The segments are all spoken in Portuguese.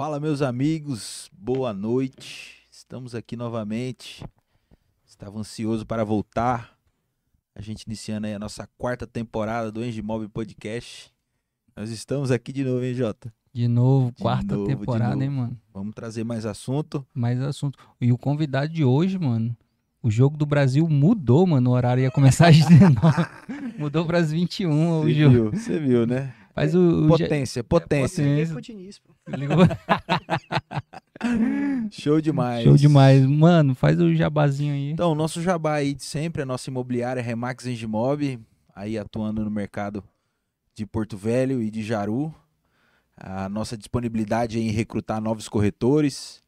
Fala, meus amigos, boa noite. Estamos aqui novamente. Estava ansioso para voltar. A gente iniciando aí a nossa quarta temporada do Engimob Podcast. Nós estamos aqui de novo, hein, Jota? De novo, De quarta novo, temporada, hein, mano? Vamos trazer mais assunto. Mais assunto. E o convidado de hoje, mano, o jogo do Brasil mudou, mano. O horário ia começar às 19. mudou para as 21 o Você jogo. viu, você viu, né? Mas o, o Potência, potência. potência. Diniz, pô. ligou- Show demais. Show demais. Mano, faz o jabazinho aí. Então, o nosso jabá aí de sempre, a nossa imobiliária Remax Engimob, aí atuando no mercado de Porto Velho e de Jaru. A nossa disponibilidade é em recrutar novos corretores.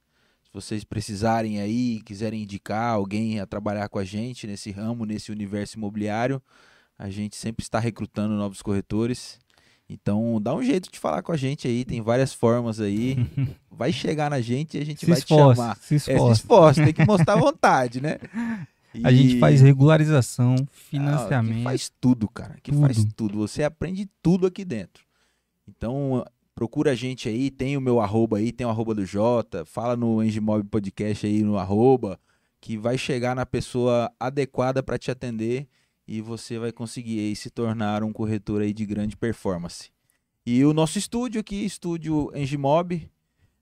Se vocês precisarem aí, quiserem indicar alguém a trabalhar com a gente nesse ramo, nesse universo imobiliário, a gente sempre está recrutando novos corretores. Então, dá um jeito de falar com a gente aí, tem várias formas aí. Vai chegar na gente e a gente Se vai te esforce, chamar. se É, se esforce, tem que mostrar vontade, né? A gente E- faz regularização, Ah, financiamento. que faz tudo, cara. Que faz tudo. Você aprende tudo aqui dentro. Então, procura a gente aí. Tem o meu arroba aí, tem o arroba do Jota. Fala no Engimob Podcast aí no arroba. Que vai chegar na pessoa adequada para te atender. E você vai conseguir aí se tornar um corretor aí de grande performance. E o nosso estúdio aqui, estúdio Engimob.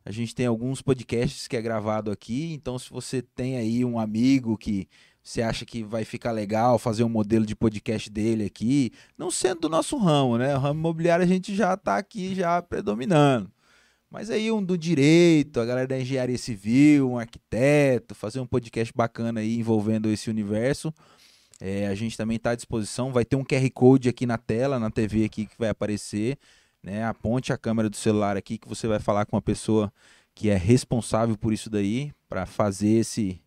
A gente tem alguns podcasts que é gravado aqui. Então, se você tem aí um amigo que você acha que vai ficar legal fazer um modelo de podcast dele aqui, não sendo do nosso ramo, né? O ramo imobiliário a gente já está aqui já predominando. Mas aí um do direito, a galera da engenharia civil, um arquiteto, fazer um podcast bacana aí envolvendo esse universo. É, a gente também está à disposição. Vai ter um QR Code aqui na tela, na TV aqui que vai aparecer. Né? Aponte a câmera do celular aqui que você vai falar com uma pessoa que é responsável por isso daí, para fazer esse,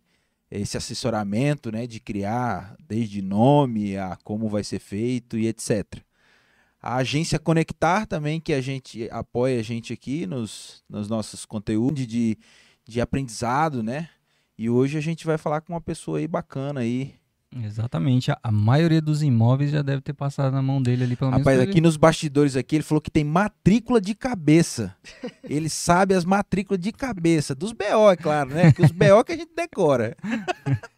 esse assessoramento, né, de criar desde nome a como vai ser feito e etc. A agência Conectar também, que a gente apoia a gente aqui nos, nos nossos conteúdos de, de aprendizado, né? E hoje a gente vai falar com uma pessoa aí bacana aí. Exatamente. A, a maioria dos imóveis já deve ter passado na mão dele ali, pelo menos. Rapaz, pra ele- aqui nos bastidores aqui, ele falou que tem matrícula de cabeça. ele sabe as matrículas de cabeça. Dos BO, é claro, né? Que os BO que a gente decora.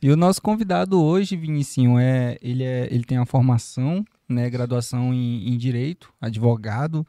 E o nosso convidado hoje, Vinicinho, é ele, é, ele tem a formação, né, graduação em, em Direito, advogado,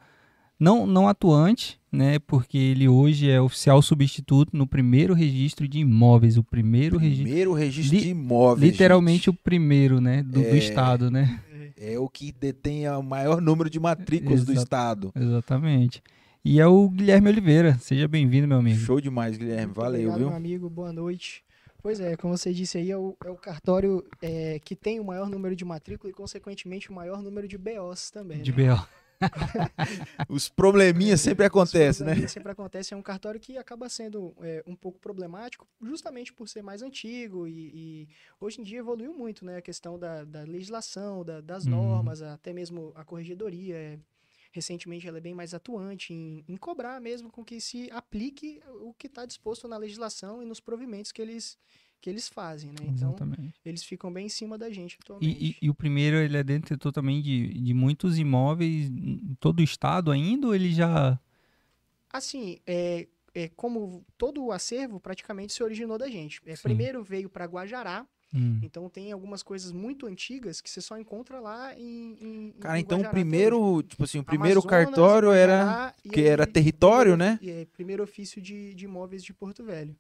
não, não atuante, né, porque ele hoje é oficial substituto no primeiro registro de imóveis, o primeiro registro, Primeiro registro Li- de imóveis. literalmente gente. o primeiro, né, do, do É. estado, né, É o que detém o maior número de matrículas do Exato. estado. exatamente. E é o Guilherme Oliveira, seja bem-vindo, meu amigo. Show demais, Guilherme. Valeu, obrigado, viu? meu amigo, boa noite. Pois é, como você disse aí, é o, é o cartório é, que tem o maior número de matrícula e, consequentemente, o maior número de BOs também. De né? BO. Os probleminhas sempre acontecem, né? Sempre acontece. É um cartório que acaba sendo é, um pouco problemático, justamente por ser mais antigo e, e hoje em dia evoluiu muito, né? A questão da, da legislação, da- das Uhum. normas, até mesmo a corregedoria. é, recentemente ela é bem mais atuante em, em cobrar mesmo com que se aplique o que está disposto na legislação e nos provimentos que eles, que eles fazem, né? Então, Exatamente. eles ficam bem em cima da gente atualmente. E, e- e o primeiro, ele é detentor também de, de muitos imóveis em todo o estado ainda, ou ele já... Assim, é, é, como todo o acervo praticamente se originou da gente. É, Sim. primeiro veio para Guajará, Hum. então tem algumas coisas muito antigas que você só encontra lá em. em Cara, em então o Guajará primeiro, tipo assim, o primeiro Amazonas, cartório era Guajará, e que aí era território, né? e é, primeiro ofício de, de imóveis de Porto Velho.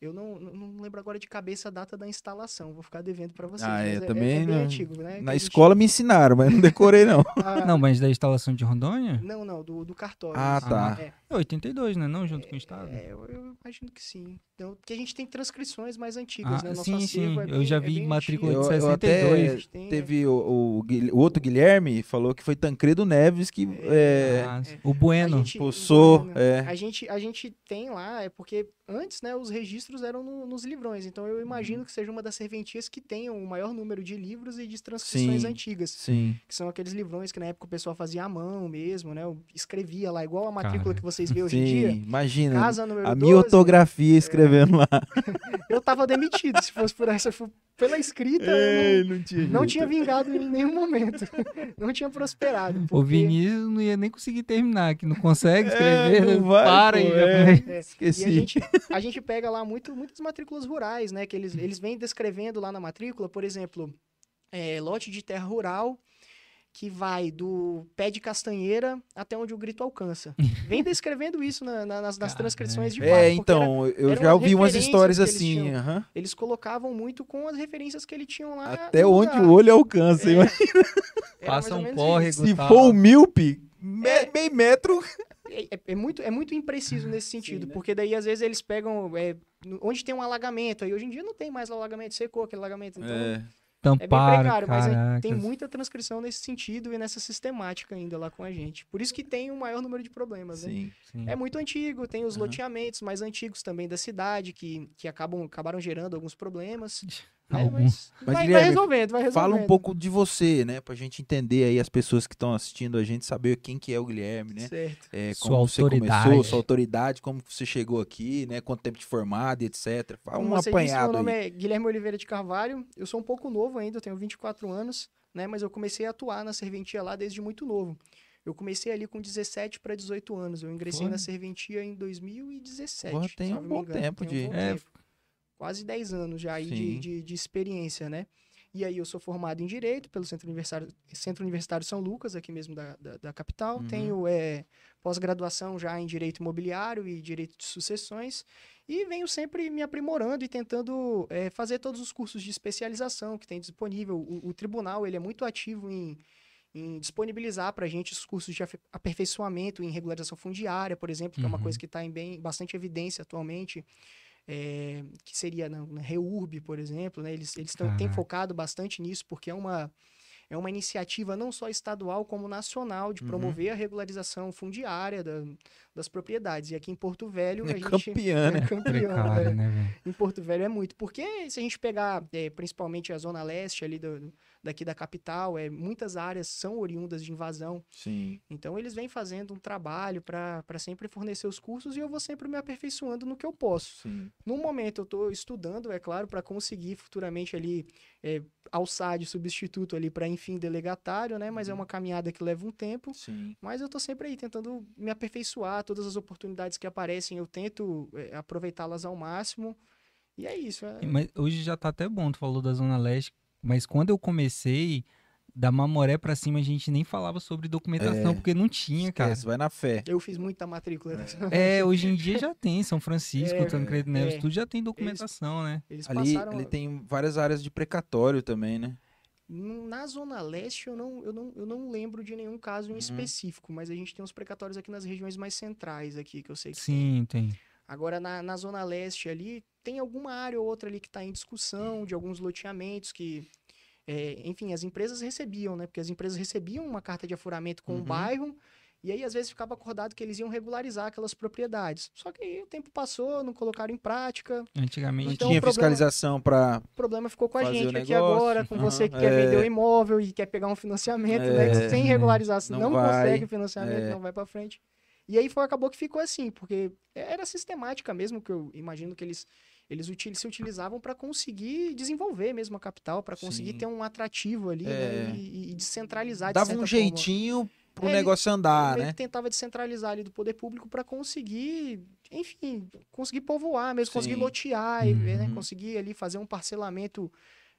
Eu não, não lembro agora de cabeça a data da instalação, vou ficar devendo para vocês. Ah, é, mas também é, não- antigo, né? Na gente- escola me ensinaram, mas não decorei não. Ah, Não, mas da instalação de Rondônia? não, não, do, do cartório. Ah, assim, tá. é. É 82, né? Não, junto com o estado. É, eu, eu imagino que sim. Então, porque a gente tem transcrições mais antigas, Ah, né? Nosso sim, sim. é Eu bem- já é vi bem matrícula antigo. de Eu- eu até 62. A gente tem, Teve o, o, o outro Guilherme falou que foi Tancredo Neves que é, Ah, é. o Bueno. A gente- Poçou, Bueno, é. A gente, a gente tem lá, é porque antes, né, os registros eram no- nos livrões. Então eu imagino Uhum. que seja uma das serventias que tenham o maior número de livros e de transcrições Sim. antigas. Sim. Que são aqueles livrões que na época o pessoal fazia à mão mesmo, né? eu Escrevia lá, igual a matrícula Cara. que vocês vêem hoje em Sim, dia. imagina. Casa número A 12, minha ortografia escrevendo escrevendo lá. Eu tava demitido, se fosse por essa, pela escrita, eu Ei, não, não tinha. não tinha vingado em nenhum momento. Não tinha prosperado. O porque- Vinícius não ia nem conseguir terminar, que não consegue É, escrever. não vai, para pô, aí, é. rapaz. É, Esqueci. E a gente, a gente pega lá muito, muitas matrículas rurais, né? Que eles, eles vêm descrevendo lá na matrícula, por exemplo, é, lote de terra rural que vai do pé de castanheira até onde o grito alcança. Vem descrevendo isso na- na- nas, nas transcrições de fato. É, porque era- então, eu já ouvi umas histórias que eles assim. tinham. aham. eles colocavam muito com as referências que ele tinham lá. Até onde lugar. o olho alcança. É. imagina. Passa um córrego. Se tal. for um míope, me- É. meio metro. É, é- é muito, é muito impreciso nesse sentido, né? porque daí às vezes eles pegam é, onde tem um alagamento, aí hoje em dia não tem mais alagamento, secou aquele alagamento, então é, bem Tamparam, precário, mas aí caraca. tem muita transcrição nesse sentido e nessa sistemática ainda lá com a gente. Por isso que tem o maior número de problemas, né? Sim. Sim. É muito antigo, tem os Aham. loteamentos mais antigos também da cidade que, que acabam, acabaram gerando alguns problemas. Né? Alguns. Mas, Mas, vai, resolvendo, vai resolvendo. Fala um pouco de você, né? Pra gente entender aí as pessoas que estão assistindo a gente, saber quem que é o Guilherme, né? Certo. É, Sua como você autoridade. começou, sua autoridade, como você chegou aqui, né? Quanto tempo de formado e etc. Fala Como um você disse, apanhado meu nome aí. é Guilherme Oliveira de Carvalho. Eu sou um pouco novo ainda, eu tenho 24 anos, né? Mas eu comecei a atuar na serventia lá desde muito novo. Eu comecei ali com 17 para 18 anos. Eu ingressei Foi? na serventia em 2017. Porra, tem um bom engano. tempo Tem um de- bom É. tempo. Quase 10 anos já aí de, de, de experiência, né? E aí eu sou formado em Direito pelo Centro Universitário, Centro Universitário São Lucas, aqui mesmo da, da, da capital. Uhum. Tenho é, pós-graduação já em Direito Imobiliário e Direito de Sucessões. E venho sempre me aprimorando e tentando é, fazer todos os cursos de especialização que tem disponível. O, o tribunal ele é muito ativo em, em disponibilizar para a gente os cursos de aperfeiçoamento em regularização fundiária, por exemplo, que é uma Uhum. coisa que está em bem, bastante evidência atualmente. É, que seria na, na REURB, por exemplo, né? Eles, eles tão- têm focado bastante nisso, porque é uma, é uma iniciativa não só estadual, como nacional, de Uhum. promover a regularização fundiária da- das propriedades. E aqui em Porto Velho, a É gente campeã, né? é campeão, Precário, é. né, velho? Em Porto Velho é muito. Porque se a gente pegar, é, principalmente a zona leste ali do- daqui da capital, é, muitas áreas são oriundas de invasão. Sim. Então eles vêm fazendo um trabalho para sempre fornecer os cursos e eu vou sempre me aperfeiçoando no que eu posso. Sim. No momento eu estou estudando, é claro, para conseguir futuramente ali é, alçar de substituto ali para enfim delegatário, né? Mas é uma caminhada que leva um tempo. Sim. Mas eu tô sempre aí tentando me aperfeiçoar, todas as oportunidades que aparecem eu tento é, aproveitá-las ao máximo. E é isso. é- Mas hoje já tá até bom, tu falou da Zona Leste, mas quando eu comecei, da Mamoré pra cima, a gente nem falava sobre documentação, É. porque não tinha, cara. Esquece, vai na fé. Eu fiz muita matrícula. É, hoje em dia já tem, São Francisco, É, Tancredo Neves, é. tudo já tem documentação, né? Eles Ali, passaram. ali tem várias áreas de precatório também, né? Na Zona Leste, eu não, eu, não, eu não lembro de nenhum caso Uhum. em específico, mas a gente tem uns precatórios aqui nas regiões mais centrais aqui, que eu sei que tem. Sim, tem. Agora, na, na Zona Leste ali, tem alguma área ou outra ali que está em discussão, de alguns loteamentos que, é, enfim, as empresas recebiam, né? Porque as empresas recebiam uma carta de afuramento com Uhum. o bairro, e aí às vezes ficava acordado que eles iam regularizar aquelas propriedades. Só que aí o tempo passou, não colocaram em prática, Antigamente Então, tinha problema- fiscalização pra. o problema ficou com a gente aqui agora, com você que quer é. vender o imóvel e quer pegar um financiamento, né? É, que sem regularizar, você não não, vai, consegue financiamento, é. não vai para frente. E aí foi, acabou que ficou assim, porque era sistemática mesmo, que eu imagino que eles, eles util- se utilizavam para conseguir desenvolver mesmo a capital, para conseguir Sim. ter um atrativo ali, É. né? E, e descentralizar de Dava certa um jeitinho pro É, ele- negócio andar, Ele né? tentava descentralizar ali do poder público para conseguir, enfim, conseguir povoar mesmo, conseguir Sim. lotear, e, né, Uhum. conseguir ali fazer um parcelamento,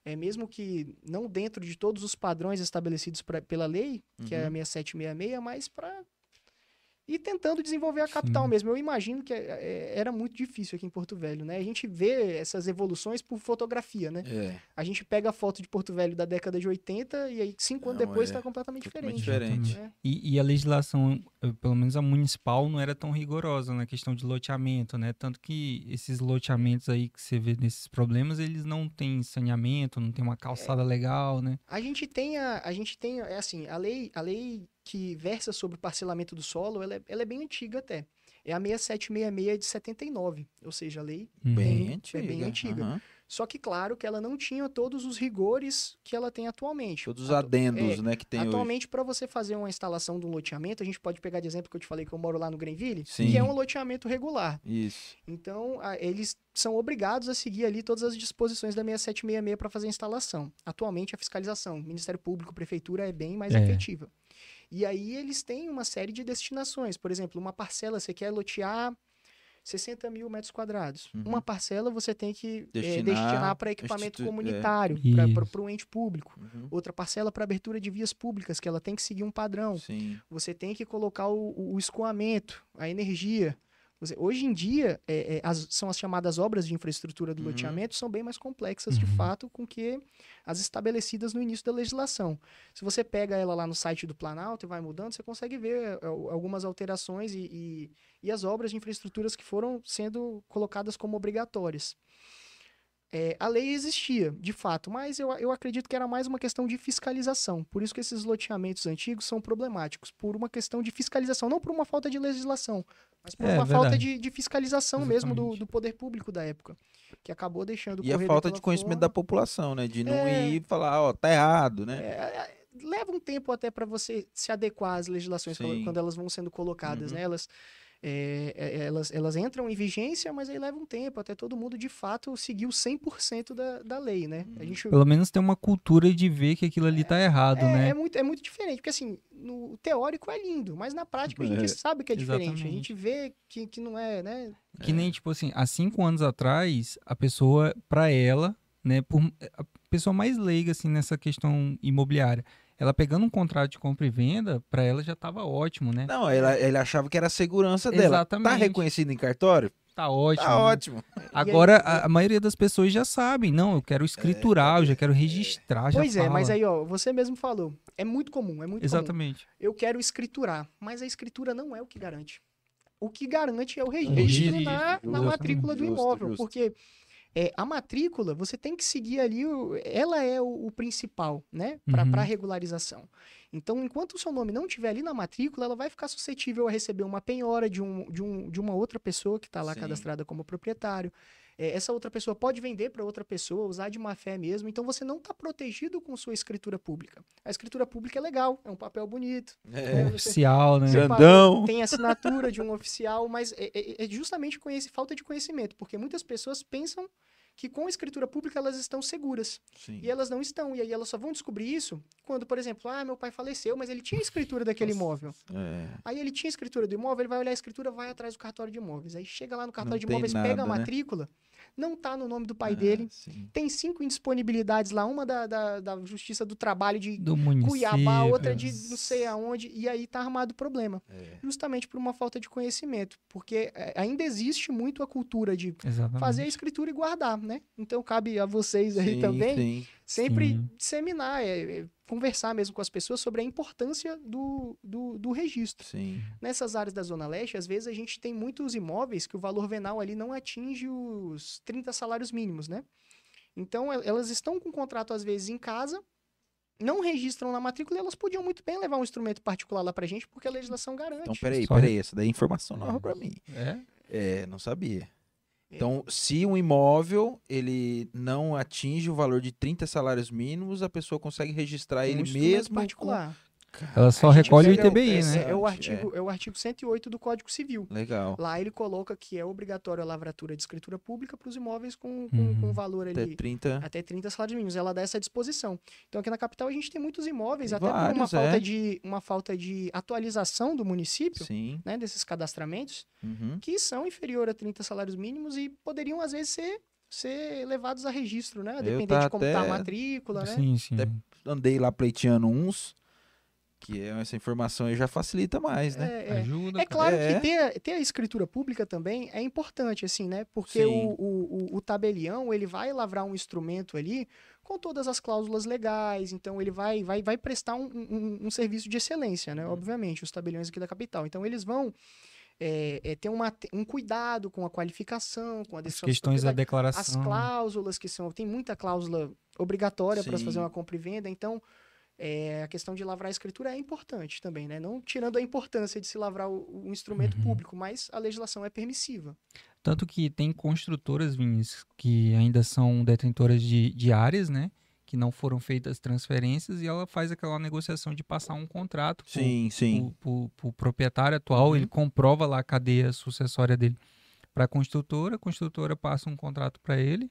é, mesmo que não dentro de todos os padrões estabelecidos pra- pela lei, que é a Uhum. 6766, mas para ir tentando desenvolver a capital Sim. mesmo. Eu imagino que é, é, era muito difícil aqui em Porto Velho, né? A gente vê essas evoluções por fotografia, né? É, A gente pega a foto de Porto Velho da década de 80 e aí cinco anos Não, depois é está completamente totalmente diferente. diferente. né? E, e a legislação, eh, pelo menos a municipal, não era tão rigorosa na questão de loteamento, né? Tanto que esses loteamentos aí que você vê nesses problemas, eles não têm saneamento, não tem uma calçada legal, né? A gente tem a, a gente tem, é assim, a lei, a lei que versa sobre o parcelamento do solo, ela é, ela é bem antiga até. É a 6766 de 79, ou seja, a lei Bem é antiga. bem antiga. aham. Só que, claro, que ela não tinha todos os rigores que ela tem atualmente. Todos os Atu- adendos, é, né, que tem. Atualmente, para você fazer uma instalação de um loteamento, a gente pode pegar de exemplo que eu te falei que eu moro lá no Greenville, Sim. que é um loteamento regular. Isso. Então, a- eles são obrigados a seguir ali todas as disposições da 6766 para fazer a instalação. Atualmente, a fiscalização, Ministério Público, Prefeitura, é bem mais É. efetiva. E aí, eles têm uma série de destinações. Por exemplo, uma parcela, você quer lotear 60 mil metros quadrados. Uhum. Uma parcela você tem que eh, Destinar- destinar para equipamento institui- é. comunitário, Isso. para o ente público. Uhum. Outra parcela para abertura de vias públicas, que ela tem que seguir um padrão. Sim. Você tem que colocar o- o escoamento, a energia. Hoje em dia, é, é, as- são as chamadas obras de infraestrutura do Uhum. loteamento, são bem mais complexas, de Uhum. fato, com que as estabelecidas no início da legislação. Se você pega ela lá no site do Planalto e vai mudando, você consegue ver é, al- algumas alterações e, e, e as obras de infraestruturas que foram sendo colocadas como obrigatórias. É, a lei existia, de fato, mas eu, eu acredito que era mais uma questão de fiscalização. Por isso que esses loteamentos antigos são problemáticos, por uma questão de fiscalização, não por uma falta de legislação, mas por É, uma verdade. falta de, de fiscalização mesmo do, Exatamente. do poder público da época, que acabou deixando E a falta de conhecimento da forma. população, né? De não É. ir e falar, ó, tá errado, né? É, é, leva um tempo até para você se adequar às legislações Sim. quando elas vão sendo colocadas, Uhum. né? Elas, é, é, elas, elas entram em vigência, mas aí leva um tempo até todo mundo de fato seguir o 100% da, da lei, né? A Uhum. gente Pelo menos tem uma cultura de ver que aquilo ali tá errado, é, né? é muito, é muito diferente, porque assim, no o teórico é lindo, mas na prática a gente É. sabe que é diferente. A Exatamente. gente vê que, que não é, né? Que nem, tipo assim, há cinco anos atrás, a pessoa, pra ela, né, por, a pessoa mais leiga, assim, nessa questão imobiliária, ela pegando um contrato de compra e venda, pra ela já tava ótimo, né? Não, ela, ele achava que era a segurança dela. Tá Exatamente. reconhecido em cartório? Tá ótimo. Tá né? ótimo. Agora, aí- a, a maioria das pessoas já sabem, não, eu quero escriturar, eu já quero registrar, já Pois é, mas fala. aí, ó, você mesmo falou. É muito comum, é muito comum. Exatamente. Eu quero escriturar, mas a escritura não é o que garante. O que garante é o registro, registro, na, na matrícula do Justo, imóvel, justo. porque é, a matrícula, você tem que seguir ali, o- ela é o, o principal, né, para Uhum. regularização. Então, enquanto o seu nome não estiver ali na matrícula, ela vai ficar suscetível a receber uma penhora de, um, de, um, de uma outra pessoa que está lá Sim. cadastrada como proprietário. É, essa outra pessoa pode vender para outra pessoa, usar de má fé mesmo. Então, você não está protegido com sua escritura pública. A escritura pública é legal, é um papel bonito. É. É, Oficial, né? você Grandão. tem assinatura de um oficial, mas é, é- é justamente com esse falta de conhecimento, porque muitas pessoas pensam que com a escritura pública elas estão seguras Sim. e elas não estão. E aí elas só vão descobrir isso quando, por exemplo, ah, meu pai faleceu, mas ele tinha a escritura daquele Nossa. imóvel. É. Aí ele tinha a escritura do imóvel, ele vai olhar a escritura, vai atrás do cartório de imóveis. Aí chega lá no cartório de tem imóveis, pega a nada, né? matrícula, não tá no nome do pai Ah, dele. sim. Tem cinco indisponibilidades lá, uma da, da, da Justiça do Trabalho de Do. Cuiabá, outra de não sei aonde, e aí tá armado o problema É. justamente por uma falta de conhecimento, porque é, ainda existe muito a cultura de Exatamente. fazer a escritura e guardar, né? Então cabe a vocês aí Sim, também sim. sempre Sim. disseminar, é, é, conversar mesmo com as pessoas sobre a importância do, do, do registro. Sim. Nessas áreas da Zona Leste, às vezes a gente tem muitos imóveis que o valor venal ali não atinge os 30 salários mínimos, né? Então el- elas estão com contrato às vezes em casa, não registram na matrícula e elas podiam muito bem levar um instrumento particular lá pra gente, porque a legislação garante. Então, peraí, peraí. Essa daí é informação nova É. pra mim. É? É, não sabia. É. Então, se um imóvel ele não atinge o valor de 30 salários mínimos, a pessoa consegue registrar Um ele mesmo particular. Ela só recolhe o ITBI, é, né? É, o É. artigo, é. o artigo 108 do Código Civil. Legal. Lá ele coloca que é obrigatório a lavratura de escritura pública para os imóveis com, com, Uhum. com valor Até ali 30. até 30 salários mínimos. Ela dá essa disposição. Então aqui na capital a gente tem muitos imóveis, Tem até por uma vários, falta, é. de, uma falta de atualização do município, Sim. né, desses cadastramentos, Uhum. que são inferior a 30 salários mínimos e poderiam às vezes ser ser levados a registro, né? Dependendo tá de como tá a até- matrícula, né? Sim, sim. Até- Andei lá pleiteando uns, que é- essa informação aí já facilita mais, né? É, é. Ajuda. É claro É. que ter, a- ter a escritura pública também é importante, assim, né? Porque o, o, o- o tabelião, ele vai lavrar um instrumento ali com todas as cláusulas legais, então ele vai, vai, vai prestar um, um, um serviço de excelência, né? Uhum. Obviamente, os tabeliões aqui da capital. Então eles vão é, é, ter uma, um cuidado com a qualificação, com a As questões da propriedade, as declaração. cláusulas que são... Tem muita cláusula obrigatória para fazer uma compra e venda, então... é, a questão de lavrar a escritura é importante também, né? Não tirando a importância de se lavrar o, o instrumento Uhum. público, mas a legislação é permissiva. Tanto que tem construtoras, Vinícius, que ainda são detentoras de, de áreas, né? Que não foram feitas transferências e ela faz aquela negociação de passar um contrato pro- Sim, sim. pro, pro- pro proprietário atual, Uhum. ele comprova lá a cadeia sucessória dele para a construtora, a construtora passa um contrato para ele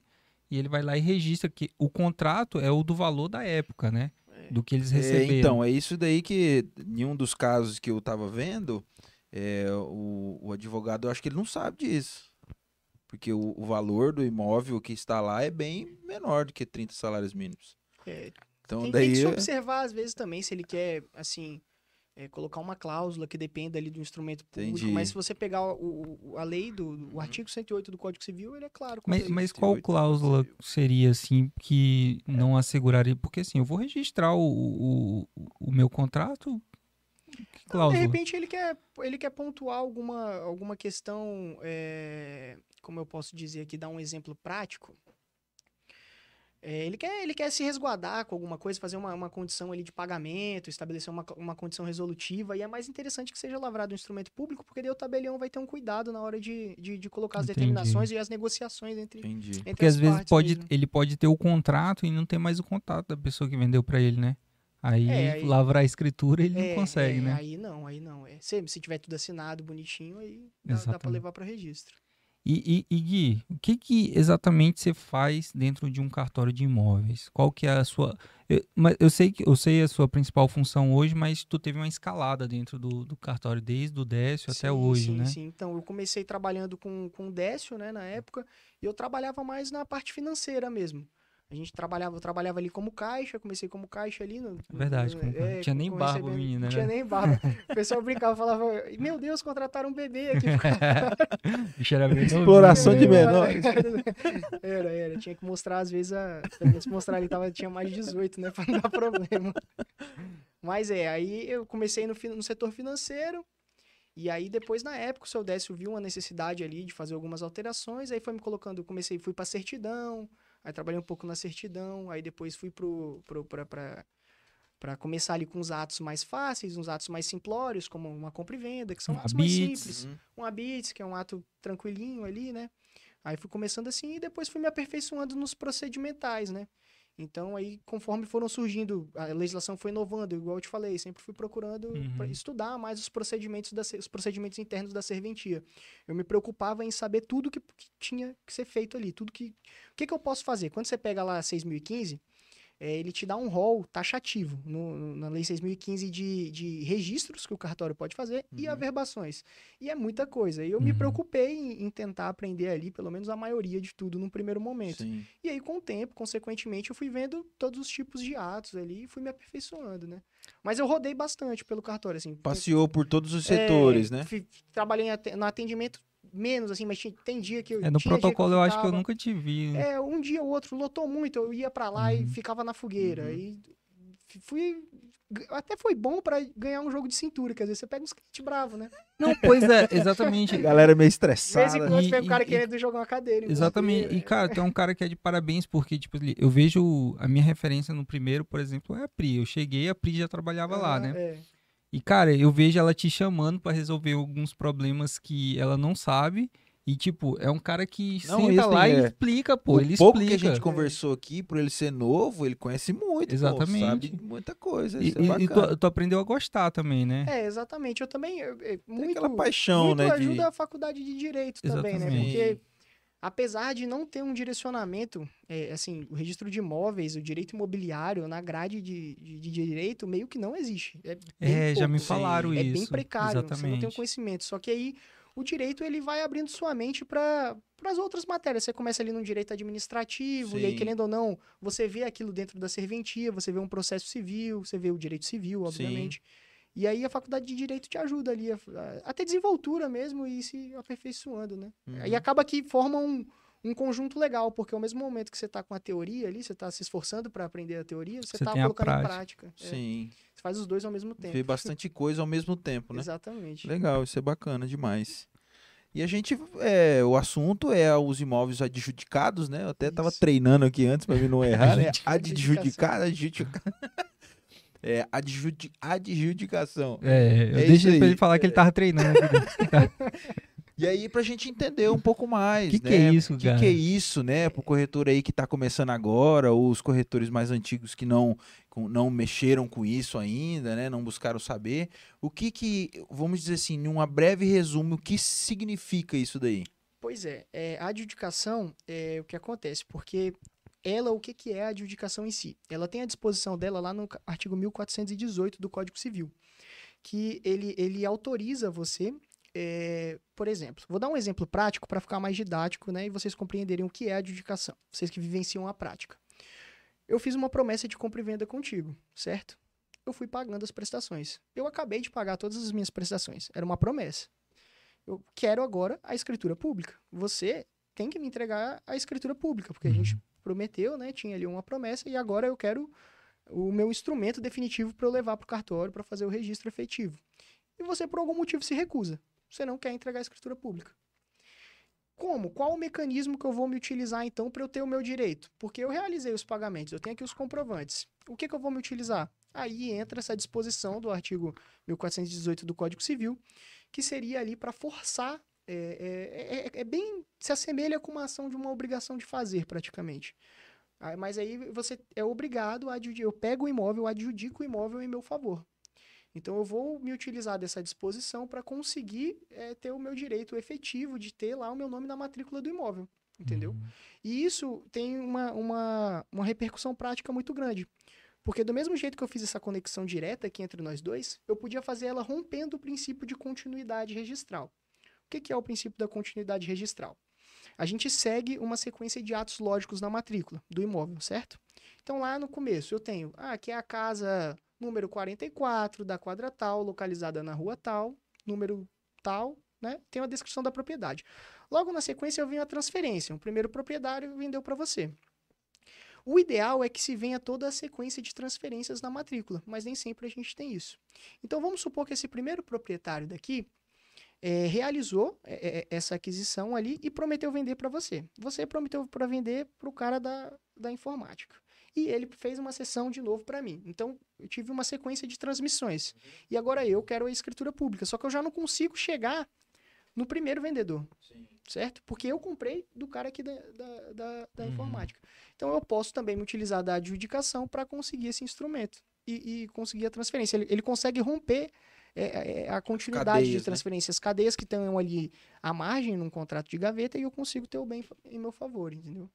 e ele vai lá e registra que o contrato é o do valor da época, né? Do que eles É, receberam. então, é isso daí que, em um dos casos que eu tava vendo, é, o, o advogado, eu acho que ele não sabe disso. Porque o, o valor do imóvel que está lá é bem menor do que 30 salários mínimos. É, Então, tem, daí. tem que se é- observar, às vezes, também, se ele quer, assim, é, colocar uma cláusula que dependa ali do instrumento público. Entendi. Mas se você pegar o, o- a lei do o artigo 108 do Código Civil, ele é claro. Mas, mas qual 38, cláusula seria assim que não asseguraria? Porque assim, eu vou registrar o, o, o meu contrato. Que Não, de cláusula? repente ele quer, ele quer pontuar alguma, alguma questão, é, como eu posso dizer aqui, dar um exemplo prático. É, ele, quer, ele quer se resguardar com alguma coisa, fazer uma, uma condição ali de pagamento, estabelecer uma, uma condição resolutiva, e é mais interessante que seja lavrado um instrumento público, porque daí o tabelião vai ter um cuidado na hora de, de, de colocar as Entendi. determinações e as negociações entre, Entendi. entre Porque as às vezes pode, mesmo. ele pode ter o contrato e não ter mais o contato da pessoa que vendeu pra ele, né? Aí, É, aí- lavrar a escritura ele É, não consegue, é, né? Aí não, aí não. É, se, se tiver tudo assinado, bonitinho, aí dá, dá pra Exatamente. levar para registro. E, e, e, Gui, o que, que exatamente você faz dentro de um cartório de imóveis? Qual que é a sua. Eu, mas eu sei que eu sei a sua principal função hoje, mas tu teve uma escalada dentro do, do cartório desde o Décio até Sim, hoje, sim, né? Sim, então eu comecei trabalhando com, com o Décio, né, na época, e eu trabalhava mais na parte financeira mesmo. A gente trabalhava, eu trabalhava ali como caixa, comecei como caixa ali. No, É verdade, no- caixa. Tinha nem barba, recebendo- menina, Não tinha né? nem barba. O pessoal brincava, falava, meu Deus, contrataram um bebê aqui. pro cartório." Bicho era bem Exploração de né? menores. Era, era. Tinha que mostrar, às vezes, a... pelo menos mostrar ali, tava, tinha mais de 18, né? Pra não dar problema. Mas é, aí eu comecei no, no setor financeiro. E aí, depois, na época, o seu Décio viu uma necessidade ali de fazer algumas alterações. Aí foi me colocando, comecei, fui pra certidão. Aí trabalhei um pouco na certidão. Aí depois fui pro, pro, pra, pra, pra começar ali com os atos mais fáceis, uns atos mais simplórios, como uma compra e venda, que são Um atos mais habits. simples Uhum. um habits, que é um ato tranquilinho ali, né? Aí fui começando assim e depois fui me aperfeiçoando nos procedimentais, né? Então aí, conforme foram surgindo, a legislação foi inovando, igual eu te falei, sempre fui procurando Uhum. estudar mais os procedimentos, da, os procedimentos internos da serventia. Eu me preocupava em saber tudo que, que tinha que ser feito ali, tudo que... O que, que eu posso fazer? Quando você pega lá 6.015, é, ele te dá um rol taxativo no, no- na Lei 6.015 de, de registros que o cartório pode fazer e Uhum. averbações. E é muita coisa. E eu me Uhum. preocupei em, em tentar aprender ali, pelo menos a maioria de tudo, num primeiro momento. Sim. E aí, com o tempo, consequentemente, eu fui vendo todos os tipos de atos ali e fui me aperfeiçoando, né? Mas eu rodei bastante pelo cartório, assim. Passeou por todos os É, setores, né? fi- trabalhei no atendimento menos, assim, mas tinha- tem dia que eu. É, no tinha dia protocolo eu acho que eu nunca te vi. é, um dia ou outro lotou muito, eu ia pra lá e Uhum. ficava na fogueira. Uhum. E fui. Até foi bom pra ganhar um jogo de cintura, que às vezes você pega uns clientes bravos, né? Não, pois é, exatamente. A galera é meio De vez em estressada. quando E- pega um cara e- querendo jogar uma cadeira. Exatamente. você. E, cara, é um cara que é de parabéns, porque, tipo, eu vejo a minha referência no primeiro, por exemplo, é a Pri. Eu cheguei, a Pri já trabalhava lá, Ah, né? é. E, cara, eu vejo ela te chamando pra resolver alguns problemas que ela não sabe. E, tipo, é um cara que Não, senta esse lá e é- explica, pô. o ele pouco explica. que a gente conversou aqui, por ele ser novo, ele conhece muito. pô, Exatamente. sabe muita coisa. E, Isso é e- e tu, tu aprendeu a gostar também, né? É, exatamente. Eu também. eu- eu- Tem muito, aquela paixão, muito né? ajuda De... a faculdade de direito também, né? Exatamente. Porque apesar de não ter um direcionamento, é, assim, o registro de imóveis, o direito imobiliário na grade de, de, de direito meio que não existe. É, É, já me pouco. falaram É isso. bem precário, você não tem um Exatamente. conhecimento. Só que aí o direito ele vai abrindo sua mente para as outras matérias. Você começa ali no direito administrativo, e aí, Sim. querendo ou não, você vê aquilo dentro da serventia, você vê um processo civil, você vê o direito civil, Sim. E aí a faculdade de direito te ajuda ali a, a, a ter desenvoltura mesmo e se aperfeiçoando, né? Uhum. Aí acaba que forma um, um conjunto legal, porque ao mesmo momento que você está com a teoria ali, você está se esforçando para aprender a teoria, você Você está colocando em prática. prática. É, Sim. você faz os dois ao mesmo tempo. Vê bastante coisa ao mesmo tempo, né? Exatamente. Legal, isso é bacana demais. E a gente, é, o assunto é os imóveis adjudicados, né? Eu até tava Isso. treinando aqui antes para mim não errar, né? Adjudicado, adjudicado. É, adjudi adjudicação. É, eu É deixei isso pra ele falar que ele tava treinando. E aí, pra gente entender um pouco mais. Que que né? é isso, que cara? que é isso, né? Pro corretor aí que tá começando agora, ou os corretores mais antigos que não, com- não mexeram com isso ainda, né? Não buscaram saber. O que que, vamos dizer assim, num breve resumo, o que significa isso daí? Pois é, é, a adjudicação é o que acontece, porque ela, o que, que é a adjudicação em si? Ela tem à disposição dela lá no artigo 1418 do Código Civil, que ele, ele autoriza você, é, por exemplo, vou dar um exemplo prático para ficar mais didático, né, e vocês compreenderem o que é a adjudicação, vocês que vivenciam a prática. Eu fiz uma promessa de compra e venda contigo, certo? Eu fui pagando as prestações. Eu acabei de pagar todas as minhas prestações. Era uma promessa. Eu quero agora a escritura pública. Você tem que me entregar a escritura pública, porque a gente prometeu, né? Tinha ali uma promessa e agora eu quero o meu instrumento definitivo para eu levar para o cartório para fazer o registro efetivo. E você por algum motivo se recusa. Você não quer entregar a escritura pública. Como? Qual o mecanismo que eu vou me utilizar então para eu ter o meu direito? Porque eu realizei os pagamentos, eu tenho aqui os comprovantes. O que, que eu vou me utilizar? Aí entra essa disposição do artigo 1418 do Código Civil, que seria ali para forçar. É, é, é- é bem. se assemelha com uma ação de uma obrigação de fazer, praticamente. Ah, Mas aí você é obrigado a adjudicar. Eu pego o imóvel, adjudico o imóvel em meu favor. Então eu vou me utilizar dessa disposição para conseguir é, ter o meu direito efetivo de ter lá o meu nome na matrícula do imóvel. Entendeu? Uhum. E isso tem uma, uma, uma repercussão prática muito grande. Porque do mesmo jeito que eu fiz essa conexão direta aqui entre nós dois, eu podia fazer ela rompendo o princípio de continuidade registral. O que, é o princípio da continuidade registral? A gente segue uma sequência de atos lógicos na matrícula do imóvel, certo? Então lá no começo eu tenho, ah, aqui é a casa número 44 da quadra tal, localizada na rua tal, número tal, né? Tem a descrição da propriedade. Logo na sequência eu venho a transferência. O primeiro proprietário vendeu para você. O ideal é que se venha toda a sequência de transferências na matrícula, mas nem sempre a gente tem isso. Então vamos supor que esse primeiro proprietário daqui eh, realizou eh, eh, essa aquisição ali e prometeu vender para você. Você prometeu para vender para o cara da, da informática. E ele fez uma sessão de novo para mim. Então eu tive uma sequência de transmissões. E agora eu quero a escritura pública. Só que eu já não consigo chegar no primeiro vendedor certo? Porque eu comprei do cara aqui da, da, da, da Uhum. informática. Então eu posso também me utilizar da adjudicação para conseguir esse instrumento e, e conseguir a transferência. Ele, ele consegue romper é, é, a continuidade Cadeias, de né? transferência, as cadeias que estão ali à margem num contrato de gaveta e eu consigo ter o bem em meu favor, entendeu?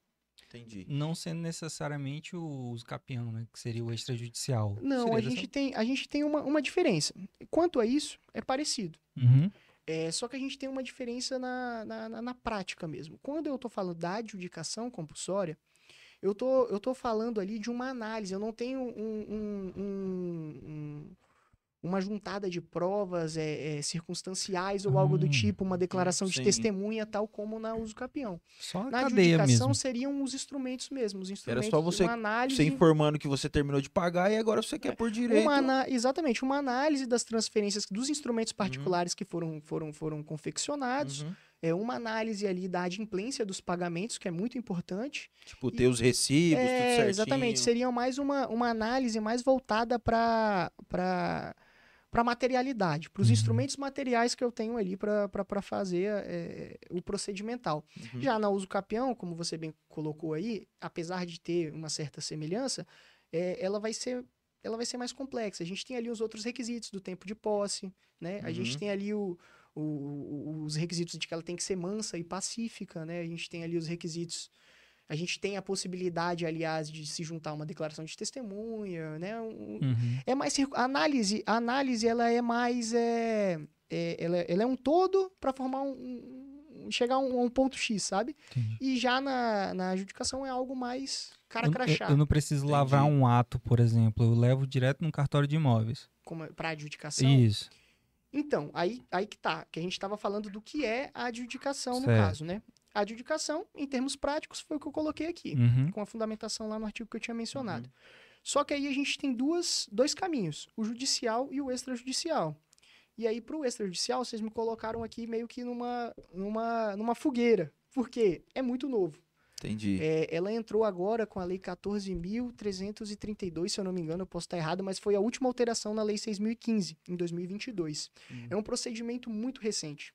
Entendi. Não sendo necessariamente o uso capião, né? Que seria o extrajudicial. Não, Seria a gente tem, a gente tem uma, uma diferença. Quanto a isso, é parecido. Uhum. É, só que a gente tem uma diferença na, na, na- na prática mesmo. Quando eu estou falando da adjudicação compulsória, eu tô, eu tô falando ali de uma análise. Eu não tenho um- um- um- um- uma juntada de provas é, é, circunstanciais ou algo do Hum, tipo, uma declaração de sim. testemunha, tal como na uso capião. Só a Na cadeia adjudicação mesmo. seriam os instrumentos mesmo. Os Era instrumentos, só você, uma análise. você informando que você terminou de pagar e agora você quer por direito. Uma ana- exatamente, uma análise das transferências dos Uhum. instrumentos particulares que foram, foram, foram confeccionados, Uhum. é uma análise ali da adimplência dos pagamentos, que é muito importante. Tipo, ter os recibos, tudo É, certinho. exatamente, seria mais uma, uma análise mais voltada para para materialidade, para os Uhum. instrumentos materiais que eu tenho ali para fazer é, o procedimental. Uhum. Já na uso capião, como você bem colocou aí, apesar de ter uma certa semelhança, é, ela vai ser ela vai ser mais complexa. A gente tem ali os outros requisitos do tempo de posse, né? A gente Uhum. tem ali o- o- os requisitos de que ela tem que ser mansa e pacífica, né? A gente tem ali os requisitos. A gente tem a possibilidade, aliás, de se juntar a uma declaração de testemunha, né? Um- Uhum. é mais a análise a análise ela é mais é, é- ela, ela é um todo para formar um, um- chegar a um, um ponto X sabe Entendi. e já na, na adjudicação é algo mais cara Eu- crachá Eu, eu não preciso Entendi. lavrar um ato, por exemplo. Eu levo direto no cartório de imóveis. para adjudicação Isso. então aí aí que tá que a gente estava falando do que é a adjudicação no Certo. caso né adjudicação em termos práticos foi o que eu coloquei aqui Uhum. com a fundamentação lá no artigo que eu tinha mencionado. Só que aí a gente tem duas, dois caminhos, o judicial e o extrajudicial. E aí, para o extrajudicial, vocês me colocaram aqui meio que numa, numa, numa fogueira. Por quê? É muito novo. Entendi. É, ela entrou agora com a Lei 14.332, se eu não me engano, eu posso estar errado, mas foi a última alteração na Lei 6.015, em 2022. Hum. É um procedimento muito recente.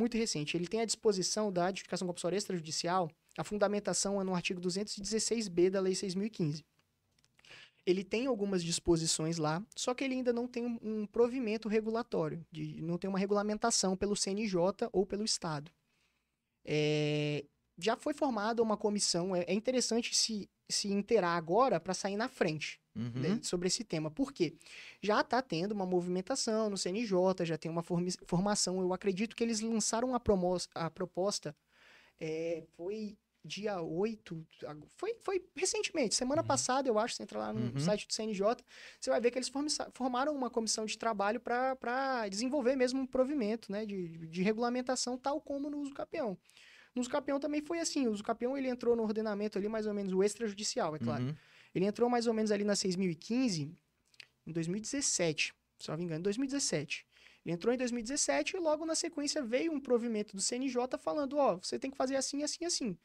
Muito recente. Ele tem a disposição da adjudicação compulsória extrajudicial, a fundamentação é no artigo 216b da Lei 6.015. Ele tem algumas disposições lá, só que ele ainda não tem um, provimento regulatório, de, não tem uma regulamentação pelo CNJ ou pelo Estado. É, já foi formada uma comissão, é, é interessante se, se inteirar agora para sair na frente Uhum. né, sobre esse tema. Por quê? Já está tendo uma movimentação no CNJ, já tem uma formação. Eu acredito que eles lançaram a, a proposta, é, foi dia 8, ag- foi, foi recentemente, semana Uhum. passada, eu acho, você entra lá no Uhum. site do CNJ, você vai ver que eles formaram uma comissão de trabalho para desenvolver mesmo um provimento né, de, de regulamentação, tal como no uso capião. No uso capião também foi assim, o uso capião ele entrou no ordenamento ali mais ou menos o extrajudicial, é claro. Ele entrou mais ou menos ali na 6.015, em 2017, se não me engano, em 2017. Ele entrou em 2017 e logo na sequência veio um provimento do CNJ falando, ó, você tem que fazer assim, assim, assim.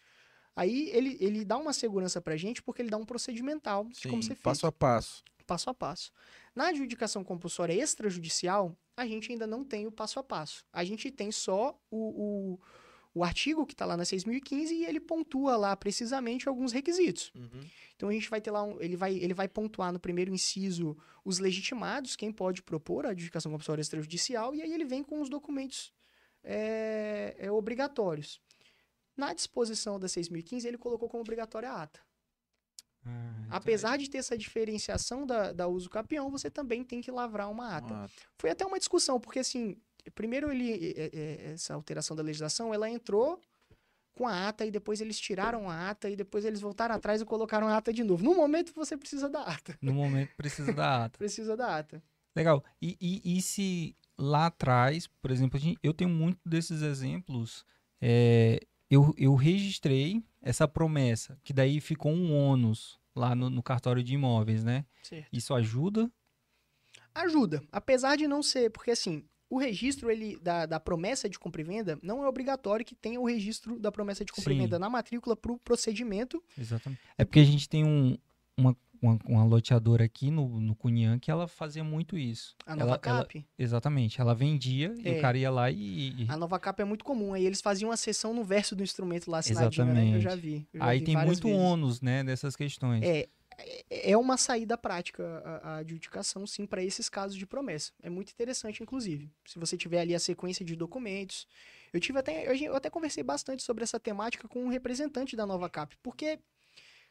Aí ele, ele dá uma segurança pra gente porque ele dá um procedimental de como Sim, você fez passo a passo. passo a passo. Na adjudicação compulsória extrajudicial, a gente ainda não tem o passo a passo. A gente tem só o, o, o artigo que está lá na 6.015 e ele pontua lá precisamente alguns requisitos. Uhum. Então a gente vai ter lá, um, ele, vai, ele vai pontuar no primeiro inciso os legitimados, quem pode propor a adjudicação compulsória extrajudicial, e aí ele vem com os documentos é, é, obrigatórios. Na disposição da 6.015, ele colocou como obrigatória a ata. Ah, Apesar de ter essa diferenciação da, da uso capião, você também tem que lavrar uma ata. Ah, Foi até uma discussão, porque assim, primeiro ele, essa alteração da legislação, ela entrou com a ata e depois eles tiraram a ata e depois eles voltaram atrás e colocaram a ata de novo. No momento você precisa da ata. No momento precisa da ata. Precisa da ata. Legal. E, e, e se lá atrás, por exemplo, a gente- eu tenho muito desses exemplos, é, eu, eu registrei essa promessa, que daí ficou um ônus lá no, no cartório de imóveis, né? Certo. Isso ajuda? Ajuda, apesar de não ser, porque assim, o registro ele, da, da promessa de compra e venda não é obrigatório que tenha o registro da promessa de compra e Sim. venda na matrícula para o procedimento. Exatamente. É porque a gente tem um, uma, uma, uma loteadora aqui no, no Cunhã que ela fazia muito isso. A nova ela, ela- CAP. exatamente. Ela vendia e É. o cara ia lá e. e- A nova capa é muito comum. Aí eles faziam a sessão no verso do instrumento lá assinadinho, né? Eu já vi. eu já Aí vi tem muito vezes. ônus, né, dessas questões. É, é- é uma saída prática a, a adjudicação, sim, para esses casos de promessa. É muito interessante, inclusive. Se você tiver ali a sequência de documentos. Eu tive até. Eu, eu até conversei bastante sobre essa temática com um representante da nova CAP. Porque,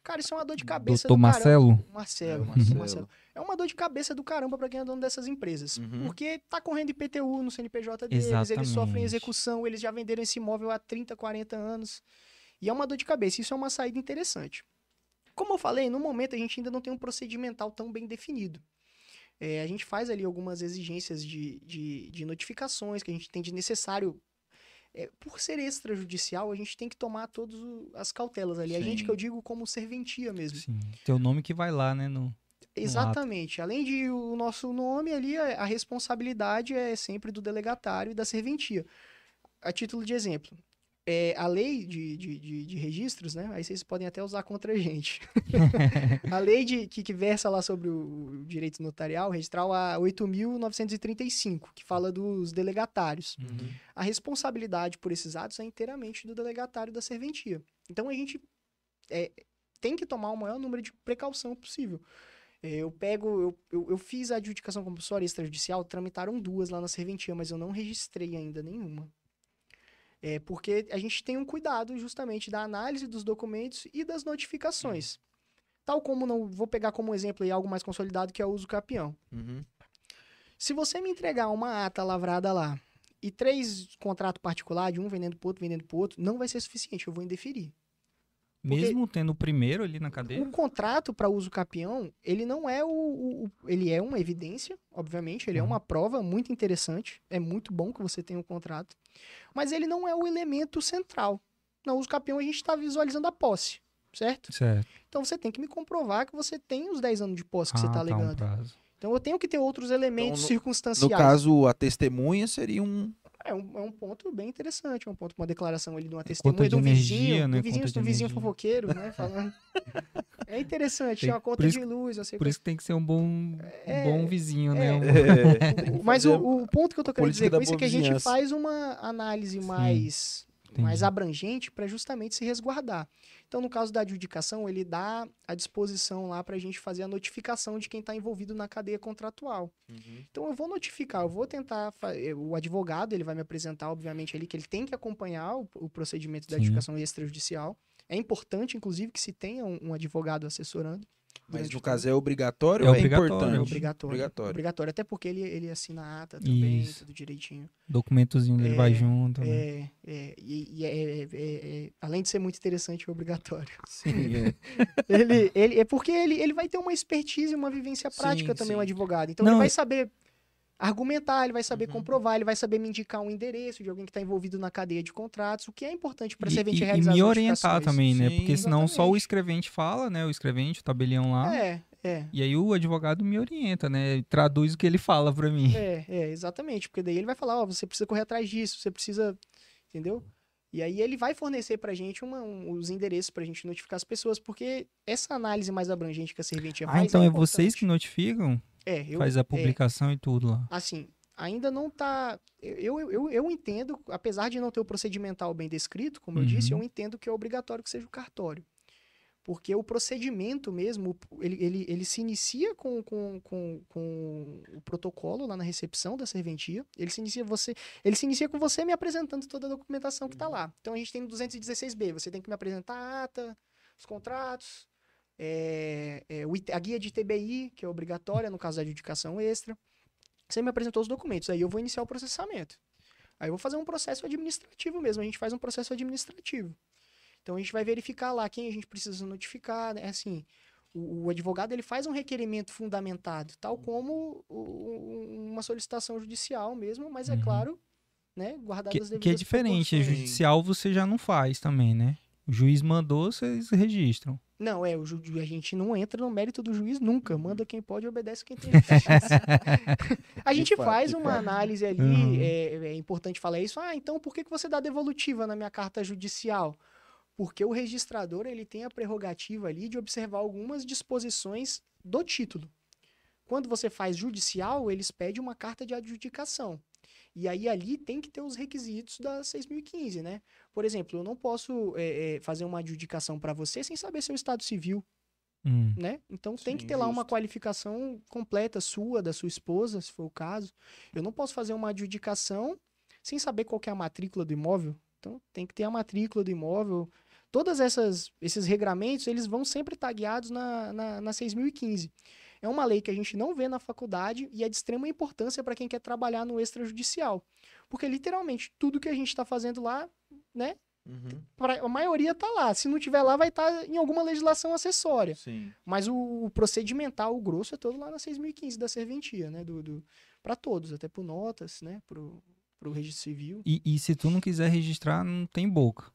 cara, isso é uma dor de cabeça Doutor do Marcelo? caramba. Marcelo, É, o Marcelo. Marcelo. É uma dor de cabeça do caramba para quem é dono dessas empresas. Uhum. Porque tá correndo IPTU no CNPJ deles, eles Exatamente. sofrem execução, eles já venderam esse imóvel há 30, 40 anos. E é uma dor de cabeça. Isso é uma saída interessante. Como eu falei, no momento a gente ainda não tem um procedimental tão bem definido. É, a gente faz ali algumas exigências de, de, de notificações que a gente tem de necessário. É, por ser extrajudicial, a gente tem que tomar todas as cautelas ali. A gente Sim. que eu digo como serventia mesmo. Sim. Teu nome que vai lá, né? No... Exatamente. Além de o nosso nome ali, a a responsabilidade é sempre do delegatário e da serventia. A título de exemplo, é, a lei de, de, de, de registros, né? Aí vocês podem até usar contra a gente. a lei de, que, que versa lá sobre o, o direito notarial, registral a 8.935, que fala dos delegatários. Uhum. A responsabilidade por esses atos é inteiramente do delegatário da serventia. Então a gente é, tem que tomar o maior número de precaução possível. É, Eu pego, eu, eu, eu fiz a adjudicação compulsória extrajudicial, tramitaram duas lá na serventia, mas eu não registrei ainda nenhuma. É porque a gente tem um cuidado justamente da análise dos documentos e das notificações. Tal como não vou pegar como exemplo aí algo mais consolidado que é o uso capião. Uhum. Se você me entregar uma ata lavrada lá e três contratos particulares, um vendendo pro outro, vendendo pro outro, não vai ser suficiente, eu vou indeferir. Mesmo tendo o primeiro ali na cadeia? O contrato para uso capião, ele não é o, o- o- Ele é uma evidência, obviamente, ele é Uhum. uma prova muito interessante. É muito bom que você tenha um contrato. Mas ele não é o elemento central. No uso capião, a gente está visualizando a posse, certo? Certo. Então você tem que me comprovar que você tem os 10 anos de posse que você Ah, está tá, um alegando. prazo. Então eu tenho que ter outros elementos no- circunstanciais. No caso, a testemunha seria um. É um, é um ponto bem interessante, é um ponto, uma declaração ali de uma É testemunha conta de um energia, vizinho, né? do vizinho, do vizinho fofoqueiro, né? Falando. É interessante, Tem- é uma conta isso- de luz, você Por isso que tem que ser um bom, um É, bom vizinho, né? é. Um- É. Mas o, o ponto que eu tô querendo dizer com isso é que a gente faz uma análise mais, mais entendi. abrangente para justamente se resguardar. Então, no caso da adjudicação, ele dá a disposição lá para a gente fazer a notificação de quem está envolvido na cadeia contratual. Uhum. Então, eu vou notificar, eu vou tentar. eh, O advogado, ele vai me apresentar, obviamente, ali que ele tem que acompanhar o, o procedimento da Sim. adjudicação extrajudicial. É importante, inclusive, que se tenha um, um advogado assessorando. Mas no o caso é obrigatório É ou é obrigatório, importante? é Obrigatório. Obrigatório. Obrigatório, até porque ele, ele assina a ata também, Isso. tudo direitinho. documentozinho dele É, vai junto. né? É, é, e, e é, é- é- é- além de ser muito interessante, é obrigatório. Sim, é. ele, ele, é porque ele, ele vai ter uma expertise, uma vivência prática Sim, também, sim. um advogado. Então Não, ele vai é- saber argumentar, ele vai saber Uhum. comprovar, ele vai saber me indicar um endereço de alguém que está envolvido na cadeia de contratos, o que é importante para E, servente e- e realizar me as orientar também, né? Sim, Porque senão só o exatamente. escrevente fala, né? O escrevente, o tabelião lá. É, é. E aí o advogado me orienta, né? Traduz o que ele fala pra mim. É, é, exatamente. Porque daí ele vai falar, ó, você precisa correr atrás disso, você precisa. Entendeu? E aí ele vai fornecer pra gente uma- um- os endereços pra gente notificar as pessoas, porque essa análise mais abrangente que a serventia Ah, faz. então é, importante. vocês que notificam? É, eu, faz a é, publicação e tudo lá. assim, ainda não tá. Eu, eu, eu, entendo, apesar de não ter o procedimental bem descrito, como eu disse, Uhum. eu entendo que é obrigatório que seja o cartório. Porque o procedimento mesmo, ele, ele, ele se inicia com, com, com, com o protocolo lá na recepção da serventia. Ele se inicia você, ele se inicia com você me apresentando toda a documentação que está lá. Então a gente tem no 216B, você tem que me apresentar a ata, os contratos, é, é, a guia de TBI, que é obrigatória no caso da adjudicação extra. Você me apresentou os documentos, aí eu vou iniciar o processamento. Aí eu vou fazer um processo administrativo mesmo, a gente faz um processo administrativo. Então a gente vai verificar lá quem a gente precisa notificar, né? Assim, o, o advogado ele faz um requerimento fundamentado, tal como o- uma solicitação judicial mesmo, mas é Uhum. claro, né, guardadas Que, as que é devidas diferente. Judicial você já não faz também, né? O juiz mandou, vocês registram. Não, é, o ju- a gente não entra no mérito do juiz nunca. Manda quem pode e obedece quem tem justiça. a gente faz uma análise ali, Uhum. é, é importante falar isso. Ah, então por que, que você dá devolutiva na minha carta judicial? Porque o registrador ele tem a prerrogativa ali de observar algumas disposições do título. Quando você faz judicial, eles pedem uma carta de adjudicação. E aí ali tem que ter os requisitos da 6.015, né? Por exemplo, eu não posso é, é, fazer uma adjudicação para você sem saber seu estado civil, Hum. né? Então tem que Sim, ter lá uma qualificação completa sua, da sua esposa, se for o caso. Eu não posso fazer uma adjudicação sem saber qual que é a matrícula do imóvel. Então tem que ter a matrícula do imóvel. Todas essas esses regramentos, eles vão sempre estar guiados na, na, na 6.015. É uma lei que a gente não vê na faculdade e é de extrema importância para quem quer trabalhar no extrajudicial. Porque literalmente tudo que a gente está fazendo lá, né? Uhum. pra- a maioria tá lá. Se não tiver lá, vai estar em alguma legislação acessória. Sim. Mas o, o procedimental, o grosso, é todo lá na 6.015 da serventia, né? Do, do, para todos, até por notas, né? Pro, pro registro civil. E, e se tu não quiser registrar, não tem boca.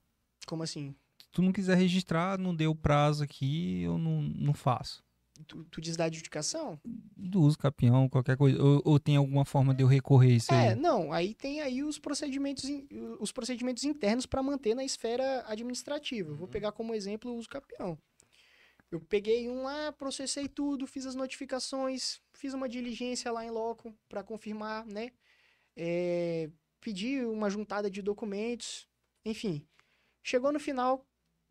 Como assim? Se tu não quiser registrar, não deu prazo aqui, eu não, não faço. Tu, tu diz da adjudicação? Do uso capião, qualquer coisa. Ou, ou tem alguma forma de eu recorrer isso É, aí? não, aí tem aí os procedimentos, in- os procedimentos internos para manter na esfera administrativa. Vou pegar como exemplo o uso capião. Eu peguei um lá, processei tudo, fiz as notificações, fiz uma diligência lá em loco para confirmar, né? É, pedi uma juntada de documentos, enfim. Chegou no final,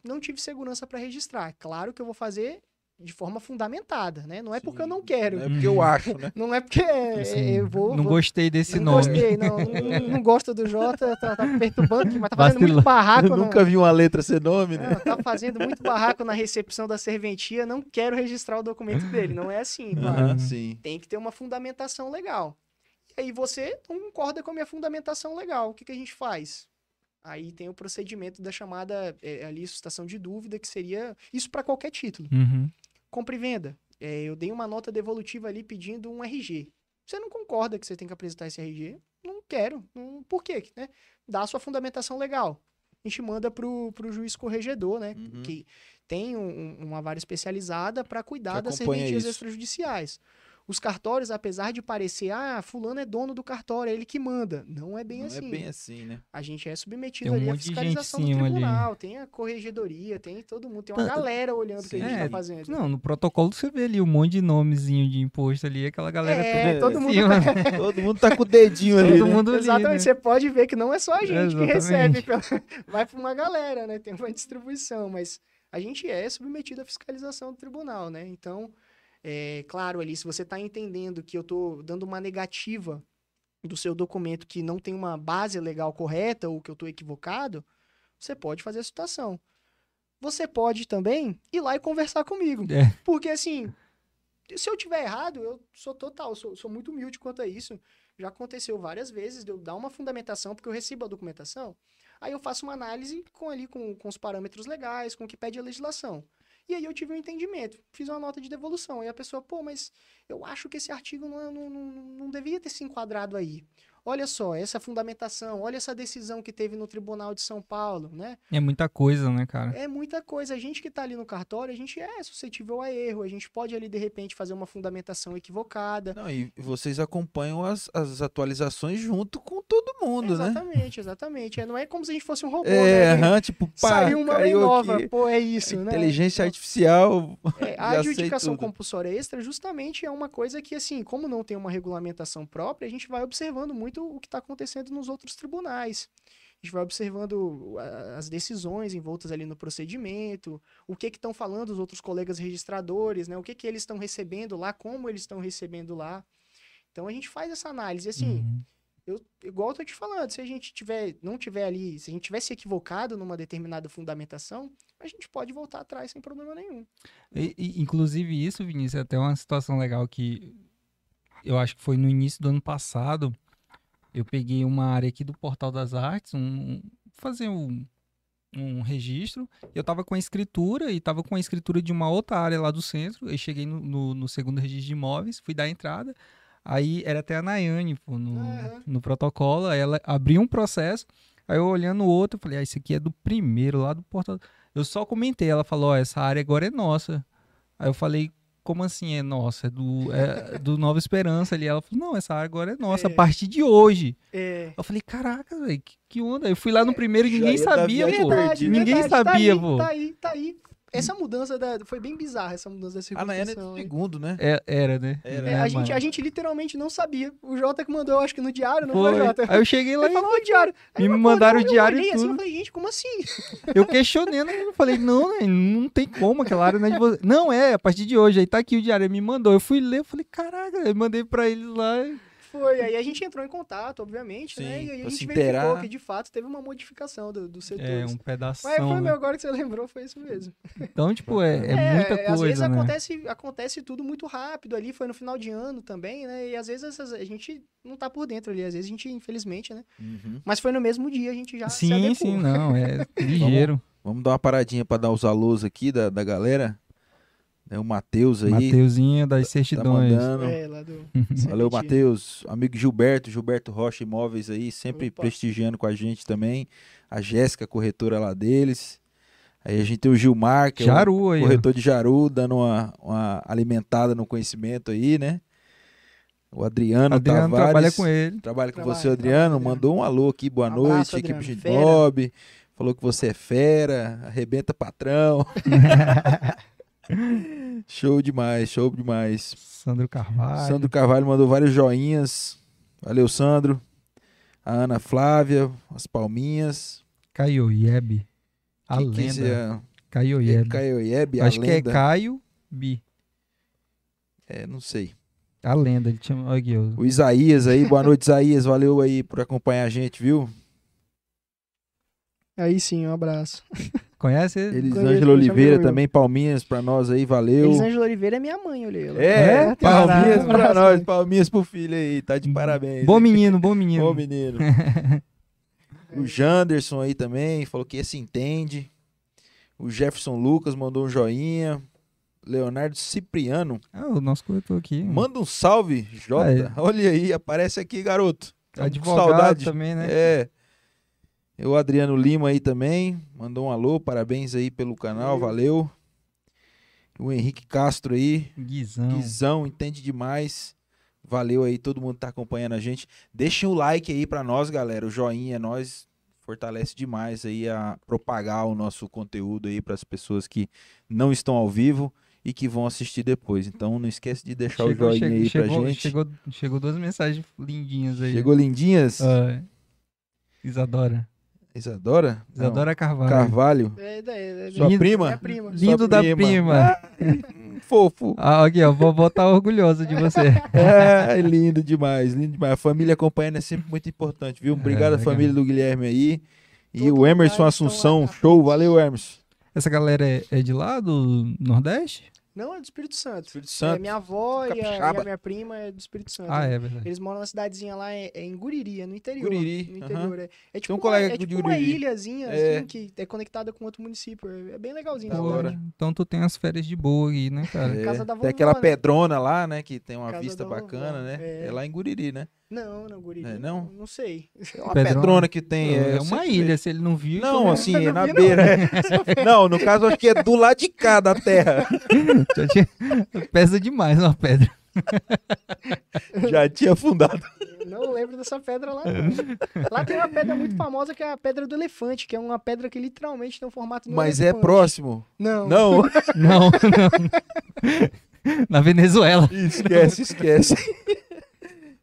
não tive segurança para registrar. Claro que eu vou fazer de forma fundamentada, né? Não é porque eu não quero. Não é porque eu acho, né? Não é porque é, Assim, eu vou, não vou- gostei desse não nome. gostei, não, não, não gosto do Jota, tá, tá perturbando aqui, mas tá fazendo Vacilou. muito barraco. Eu no- nunca vi uma letra ser nome, né? Não, tá fazendo muito barraco na recepção da serventia, não quero registrar o documento dele. Não é assim, claro. Sim. Tem que ter uma fundamentação legal. E aí você não concorda com a minha fundamentação legal. O que, que a gente faz? Aí tem o procedimento da chamada é, ali, suscitação de dúvida, que seria isso para qualquer título. Uhum. Compra e venda. É, eu dei uma nota devolutiva ali pedindo um RG. Você não concorda que você tem que apresentar esse RG? Não quero. Não- por quê? Né? Dá a sua fundamentação legal. A gente manda pro, pro juiz corregedor, né? Uhum. Que tem um- um- uma vara especializada para cuidar Que das serventias isso. extrajudiciais. Os cartórios, apesar de parecer, ah, fulano é dono do cartório, é ele que manda. Não é bem Não assim. é bem assim, né? A gente é submetido Tem um ali à fiscalização do cima ali. tribunal, tem a corregedoria, tem todo mundo, tem uma Tá- galera olhando o que a gente É, tá fazendo. Não, no protocolo você vê ali um monte de nomezinho de imposto ali, aquela galera É, toda todo mundo cima, tá- né? Todo mundo tá com o dedinho ali, Todo né? mundo ali, Exatamente, né? você pode ver que não é só a gente que recebe, pela- vai para uma galera, né? Tem uma distribuição, mas a gente é submetido à fiscalização do tribunal, né? Então, é claro ali, se você está entendendo que eu estou dando uma negativa do seu documento que não tem uma base legal correta ou que eu estou equivocado, você pode fazer a citação. Você pode também ir lá e conversar comigo. É. Porque assim, se eu tiver errado, eu sou total, sou, sou muito humilde quanto a isso. Já aconteceu várias vezes de eu dar uma fundamentação, porque eu recebo a documentação, aí eu faço uma análise com ali com, com os parâmetros legais, com o que pede a legislação. E aí eu tive um entendimento, fiz uma nota de devolução. Aí a pessoa, pô, mas eu acho que esse artigo não, é- não, não, não devia ter se enquadrado aí. Olha só, essa fundamentação, olha essa decisão que teve no Tribunal de São Paulo, né? É muita coisa, né, cara? É muita coisa. A gente que tá ali no cartório, a gente é suscetível a erro. A gente pode ali, de repente, fazer uma fundamentação equivocada. Não, e vocês acompanham as, as atualizações junto com todo mundo, né? exatamente, exatamente. É, não é como se a gente fosse um robô, É, né? aham, tipo, pá, Saiu uma lei nova. aqui. Pô, é isso, né? Inteligência artificial. É, a adjudicação compulsória extra justamente é uma coisa que, assim, como não tem uma regulamentação própria, a gente vai observando muito o que está acontecendo nos outros tribunais. A gente vai observando as decisões envoltas ali no procedimento, o que que estão falando os outros colegas registradores, né? O que que eles estão recebendo lá, como eles estão recebendo lá. Então a gente faz essa análise. Assim, Uhum. eu, igual eu tô te falando, se a gente tiver, não tiver ali, se a gente tivesse equivocado numa determinada fundamentação, a gente pode voltar atrás sem problema nenhum. E- e, inclusive isso, Vinícius, é até uma situação legal que eu acho que foi no início do ano passado. Eu peguei uma área aqui do Portal das Artes, um, fazer um, um registro. Eu tava com a escritura e tava com a escritura de uma outra área lá do centro. Eu cheguei no, no, no segundo registro de imóveis, fui dar a entrada. Aí era até a Nayane, pô, no, Aham. no protocolo. Ela abriu um processo. Aí eu olhando o outro, eu falei, ah, esse aqui é do primeiro, lá do portal. Eu só comentei, ela falou, ó, essa área agora é nossa. Aí eu falei, como assim é nossa? É do, é do Nova Esperança ali. Ela falou, não, essa área agora é nossa, É. a partir de hoje. É, Eu falei, caraca, velho, que, que onda. Eu fui lá no primeiro e ninguém sabia, pô. perdida. Ninguém verdade, sabia, tá aí, pô. Tá aí, tá aí. Essa mudança da, foi bem bizarra, essa mudança da é circunstanciação. do hein? segundo, né? É, era, né? Era. É, a, gente, a gente literalmente não sabia. O Jota que mandou, eu acho que no diário, não Foi. foi, Jota? Aí eu cheguei lá Ele e falou o diário. Aí Me eu mandaram o eu diário e olhei assim, tudo. eu falei, gente, como assim? Eu questionei, né? eu falei, não, né, não tem como, aquela área não é de você. Não, é, a partir de hoje, aí tá aqui o diário, ele me mandou. Eu fui ler, eu falei, caraca, eu mandei pra eles lá. Foi, aí a gente entrou em contato, obviamente, né? Sim, E aí a gente verificou que de fato teve uma modificação do, dos setores. É, um Mas pedação. foi né? meu agora que você lembrou, foi isso mesmo. Então, tipo, é, é muita Às vezes coisa, né? acontece, acontece tudo muito rápido ali, foi no final de ano também, né? E às vezes essas- a gente não tá por dentro ali, às vezes a gente, infelizmente, né? Uhum. Mas foi no mesmo dia, a gente já se Sim, sim, não, é ligeiro. Vamos dar uma paradinha pra dar os alôs aqui da, da galera. É o Matheus aí. Mateuzinho das Tá certidões. mandando. É, lá do... Valeu. Matheus. Amigo Gilberto, Gilberto Rocha Imóveis aí, sempre Opa. prestigiando com a gente também. A Jéssica, corretora lá deles. Aí a gente tem o Gilmar, que é Jaru aí. o ó. corretor de Jaru, dando uma, uma alimentada no conhecimento aí, né? O Adriano, Adriano Tavares. trabalha com ele. Trabalha com Trabalha, você, Adriano. trabalha. Mandou um alô aqui, boa Um noite, abraço, equipe Adriano. de Fera. Bob. Falou que você é fera, arrebenta patrão. show demais, show demais. Sandro Carvalho. Sandro Carvalho mandou vários joinhas. Valeu, Sandro. A Ana Flávia, as palminhas. Caio A Que- lenda. que esse é- Caio é Ieb. Caio Ieb, a Acho que é lenda. Caio Bi. É, não sei. A lenda, ele chama. Olha aqui, ó. O Isaías aí, boa noite, Isaías. Valeu aí por acompanhar a gente, viu? Aí sim, um abraço. Conhece Elisângela Oliveira também, palminhas pra nós aí, valeu. Elisângela Oliveira é minha mãe, olhei. É, É? palminhas pra nós, palminhas pro filho aí, tá de parabéns. Bom menino, bom menino. Bom menino. o Janderson aí também, falou que esse entende. O Jefferson Lucas mandou um joinha. Leonardo Cipriano, Ah, o nosso corretor aqui. manda um salve, Jota. Olha aí, aparece aqui, garoto. Com Advogado saudade. também, né? É. O Adriano Lima aí também, mandou um alô, parabéns aí pelo canal, valeu. O Henrique Castro aí, Guizão. Guizão, entende demais. Valeu aí, todo mundo que tá acompanhando a gente. Deixem o like aí pra nós, galera. O joinha, nós fortalece demais aí a propagar o nosso conteúdo aí para as pessoas que não estão ao vivo e que vão assistir depois. Então não esquece de deixar o joinha chegou, aí pra chegou, gente. Chegou, chegou duas mensagens lindinhas aí. Chegou lindinhas? Ah, Isadora. Isadora? Não. Isadora Carvalho. Carvalho. É, é, é, Sua Lindo. prima? Minha prima. Lindo Sua da prima. prima. Fofo. Ah, aqui, ó. Vovó tá orgulhosa de você. É, lindo demais, lindo demais. A família acompanhando é sempre muito importante, viu? Obrigado à legal. família do Guilherme aí. E Todo o Emerson Assunção, show, valeu, Emerson. Essa galera é, é de lá, do Nordeste? Não, é do Espírito Santo. Espírito É, Santo. minha avó e a, e a minha prima é do Espírito Santo. Ah, é verdade. Eles moram na cidadezinha lá, é, é em Guriri, é no interior. Guriri, No interior, é. É tipo, um uma, colega é de tipo uma ilhazinha, É. assim, que é conectada com outro município. É, é bem legalzinho. Da hora. Então tu tem as férias de boa aí, né, cara? É, Casa da tem vovó, aquela né? pedrona lá, né? Que tem uma Casa vista bacana, né? é. É. lá em Guriri, né? Não, não, Guriri. É, não? Não sei. É uma Pedrona. pedrona que tem. É, uma ilha, se ele não viu. Não, então assim, é não na vi, não. beira. é. Não, no caso, acho que é do lado de cá da terra. Pesa demais uma pedra. Já tinha afundado. Não lembro dessa pedra lá. não. Lá tem uma pedra muito famosa que é a pedra do elefante, que é uma pedra que literalmente tem o formato do Mas é elefante. próximo. Não. Não, Não, não. Na Venezuela. esquece, esquece.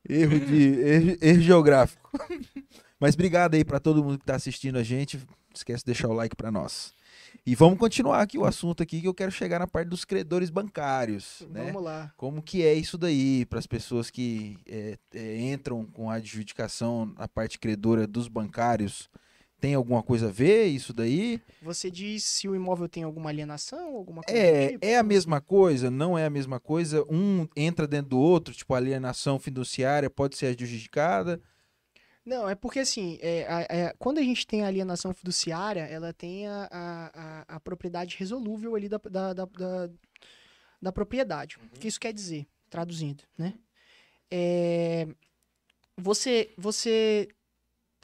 Erro de erro, erro geográfico. Mas obrigado aí pra todo mundo que tá assistindo a gente. Não esquece de deixar o like pra nós. E vamos continuar aqui o assunto aqui que eu quero chegar na parte dos credores bancários, né? Vamos lá. Como que é isso daí para as pessoas que é, é, entram com a adjudicação na parte credora dos bancários? Tem alguma coisa a ver isso daí? Você diz se o imóvel tem alguma alienação, alguma coisa É, tipo? é a mesma coisa? Não é a mesma coisa? Um entra dentro do outro, tipo a alienação fiduciária pode ser adjudicada? Não, é porque assim, é, a- é, quando a gente tem a alienação fiduciária, ela tem a, a, a, a propriedade resolúvel ali da, da, da, da, da propriedade. O que isso quer dizer? Traduzindo, né? É, você, você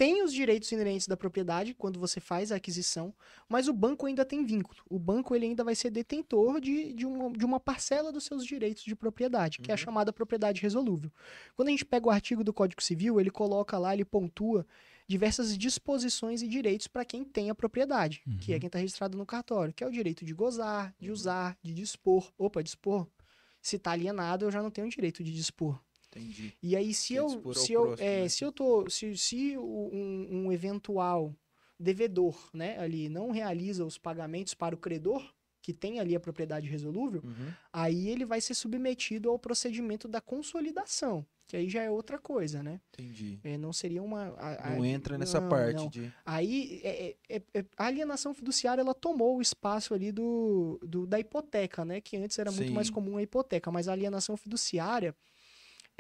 tem os direitos inerentes da propriedade quando você faz a aquisição, mas o banco ainda tem vínculo. O banco ele ainda vai ser detentor de, de, uma, de uma parcela dos seus direitos de propriedade, que é a Uhum. chamada propriedade resolúvel. Quando a gente pega o artigo do Código Civil, ele coloca lá, ele pontua diversas disposições e direitos para quem tem a propriedade, que é quem está registrado no cartório, que é o direito de gozar, de usar, de dispor. Opa, dispor. Se está alienado, eu já não tenho direito de dispor. Entendi. E aí, se eu, se eu, próximo, é, né? se eu tô, se, se um, um eventual devedor, né, ali não realiza os pagamentos para o credor, que tem ali a propriedade resolúvel, Uhum. aí ele vai ser submetido ao procedimento da consolidação, que aí já é outra coisa, né? Entendi. É, não seria uma... a- a- Não entra nessa não, parte não. de. Aí, é- é- é- é- a alienação fiduciária, ela tomou o espaço ali do, do- da hipoteca, né? Que antes era muito mais Sim. comum a hipoteca, mas a alienação fiduciária,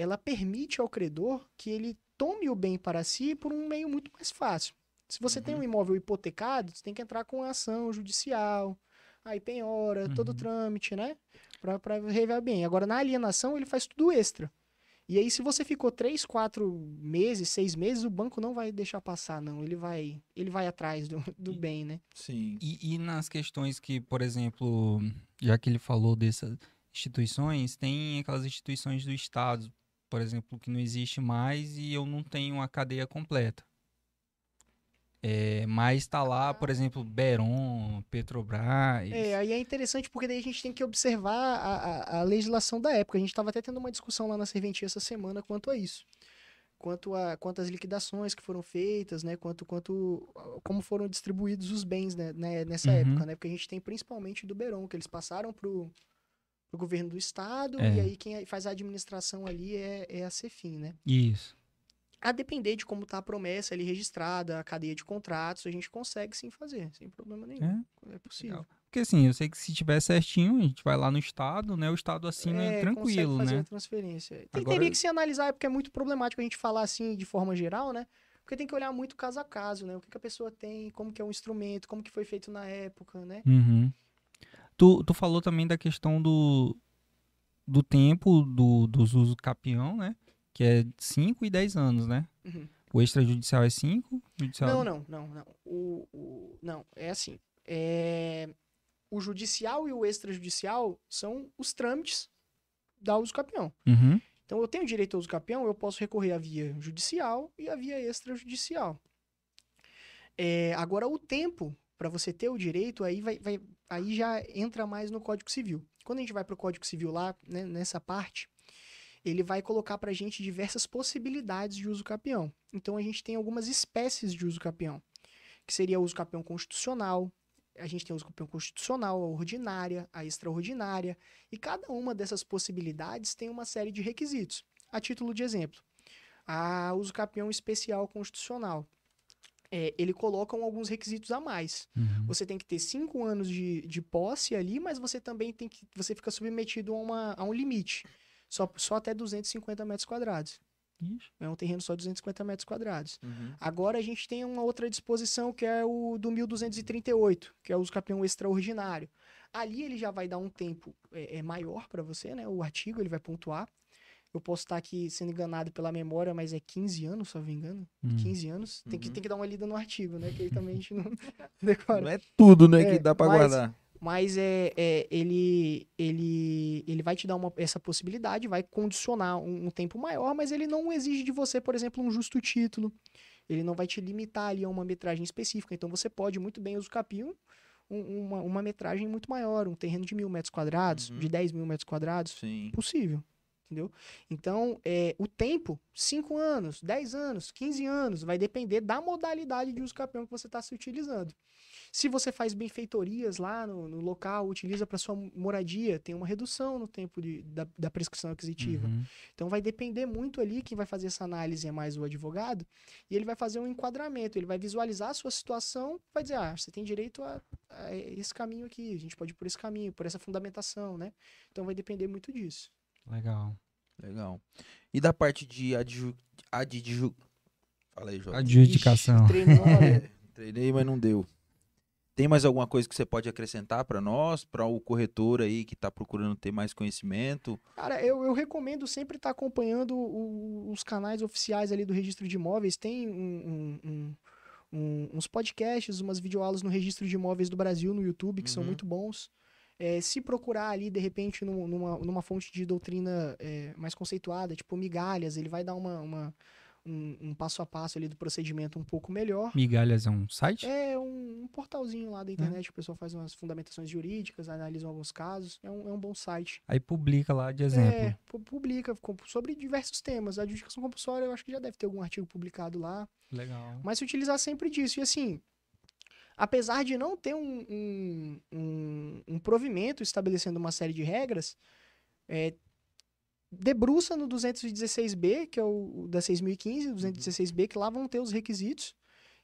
ela permite ao credor que ele tome o bem para si por um meio muito mais fácil. Se você tem Uhum. um imóvel hipotecado, você tem que entrar com a ação judicial, aí penhora, todo o Uhum. trâmite, né? Pra rever bem. Agora, na alienação, ele faz tudo extra. E aí, se você ficou três, quatro meses, seis meses, o banco não vai deixar passar, não. Ele vai, ele vai atrás do, do E- bem, né? Sim. E, e nas questões que, por exemplo, já que ele falou dessas instituições, tem aquelas instituições do Estado, por exemplo, que não existe mais e eu não tenho a cadeia completa. É, mas está lá, por exemplo, Beron, Petrobras. É, aí é interessante porque daí a gente tem que observar a, a, a legislação da época. A gente estava até tendo uma discussão lá na serventia essa semana quanto a isso. Quanto a quanto às liquidações que foram feitas, né? Quanto, quanto como foram distribuídos os bens né, né, nessa Uhum. época, né? Porque a gente tem principalmente do Beron, que eles passaram pro, pro governo do estado, É. e aí quem faz a administração ali é, é a Cefim, né? Isso. A depender de como tá a promessa ali registrada, a cadeia de contratos, a gente consegue sim fazer, sem problema nenhum. É, É, possível. legal. Porque assim, eu sei que se tiver certinho, a gente vai lá no Estado, né? O Estado assina É, tranquilo, fazer né? a transferência. Tem, Agora- Teria que se analisar, é porque é muito problemático a gente falar assim de forma geral, né? Porque tem que olhar muito caso a caso, né? O que, que a pessoa tem, como que é o instrumento, como que foi feito na época, né? Uhum. Tu, tu falou também da questão do, do tempo do, dos usos capião, né? Que é 5 e 10 anos, né? Uhum. O extrajudicial é 5, judicial... Não, não, não, não. O, o- não, é assim. É... o judicial e o extrajudicial são os trâmites da uso capião. Uhum. Então, eu tenho direito ao uso capião, eu posso recorrer à via judicial e à via extrajudicial. É, agora, o tempo para você ter o direito, aí, vai, vai- aí já entra mais no Código Civil. Quando a gente vai para o Código Civil lá, né, nessa parte, ele vai colocar para a gente diversas possibilidades de uso capião. Então, a gente tem algumas espécies de uso capião, que seria o uso capião constitucional, a gente tem o uso capião constitucional, a ordinária, a extraordinária, e cada uma dessas possibilidades tem uma série de requisitos. A título de exemplo, a uso capião especial constitucional. É, ele coloca alguns requisitos a mais. Uhum. Você tem que ter cinco anos de, de posse ali, mas você também tem que. Você fica submetido a, uma, a um limite. Só, só até 250 metros quadrados. Ixi. É um terreno só de 250 metros quadrados. Uhum. Agora a gente tem uma outra disposição que é o do 1238, que é o uso capião extraordinário. Ali ele já vai dar um tempo é, é, maior para você, né? O artigo ele vai pontuar. Eu posso estar aqui sendo enganado pela memória, mas é 15 anos, se eu não me engano. Hum. 15 anos. Tem, que, Uhum. tem que dar uma lida no artigo, né? Que aí também a gente não decora. Não é tudo, né, É, que dá pra mas- guardar. Mas é, é, ele, ele, ele vai te dar uma, essa possibilidade, vai condicionar um, um tempo maior, mas ele não exige de você, por exemplo, um justo título. Ele não vai te limitar ali a uma metragem específica. Então você pode muito bem usufruir um, uma, uma metragem muito maior, um terreno de mil metros quadrados, Uhum. de 10 mil metros quadrados. Sim. Possível. Entendeu? Então, é, o tempo, 5 anos, 10 anos, 15 anos, vai depender da modalidade de uso capião que você está se utilizando. Se você faz benfeitorias lá no, no local, utiliza para sua moradia, tem uma redução no tempo de, da, da prescrição aquisitiva. Uhum. Então vai depender muito ali, quem vai fazer essa análise é mais o advogado, e ele vai fazer um enquadramento, ele vai visualizar a sua situação, vai dizer, ah, você tem direito a, a esse caminho aqui, a gente pode ir por esse caminho, por essa fundamentação, né? Então vai depender muito disso. Legal. Legal. E da parte de adju... adju... Fala aí, Jota. Adjudicação. Ixi, É, treinei, mas não deu. Tem mais alguma coisa que você pode acrescentar para nós, para o corretor aí que está procurando ter mais conhecimento? Cara, eu, eu recomendo sempre estar acompanhando o- os canais oficiais ali do registro de imóveis. Tem um- um- um- um- uns podcasts, umas videoaulas no registro de imóveis do Brasil no YouTube, que são Uhum. muito bons. É, se procurar ali, de repente, num- numa, numa fonte de doutrina é, mais conceituada, tipo migalhas, ele vai dar uma, uma- um, um passo a passo ali do procedimento um pouco melhor. Migalhas é um site? É um, um portalzinho lá da internet, o pessoal faz umas fundamentações jurídicas, analisam alguns casos. É um, é um bom site. Aí publica lá de exemplo. É, pu- publica sobre diversos temas. A adjudicação compulsória, eu acho que já deve ter algum artigo publicado lá. Legal. Mas se utilizar sempre disso. E assim, apesar de não ter um, um, um, um provimento estabelecendo uma série de regras, é, debruça no 216B, que é o da 6015, o 216B, que lá vão ter os requisitos.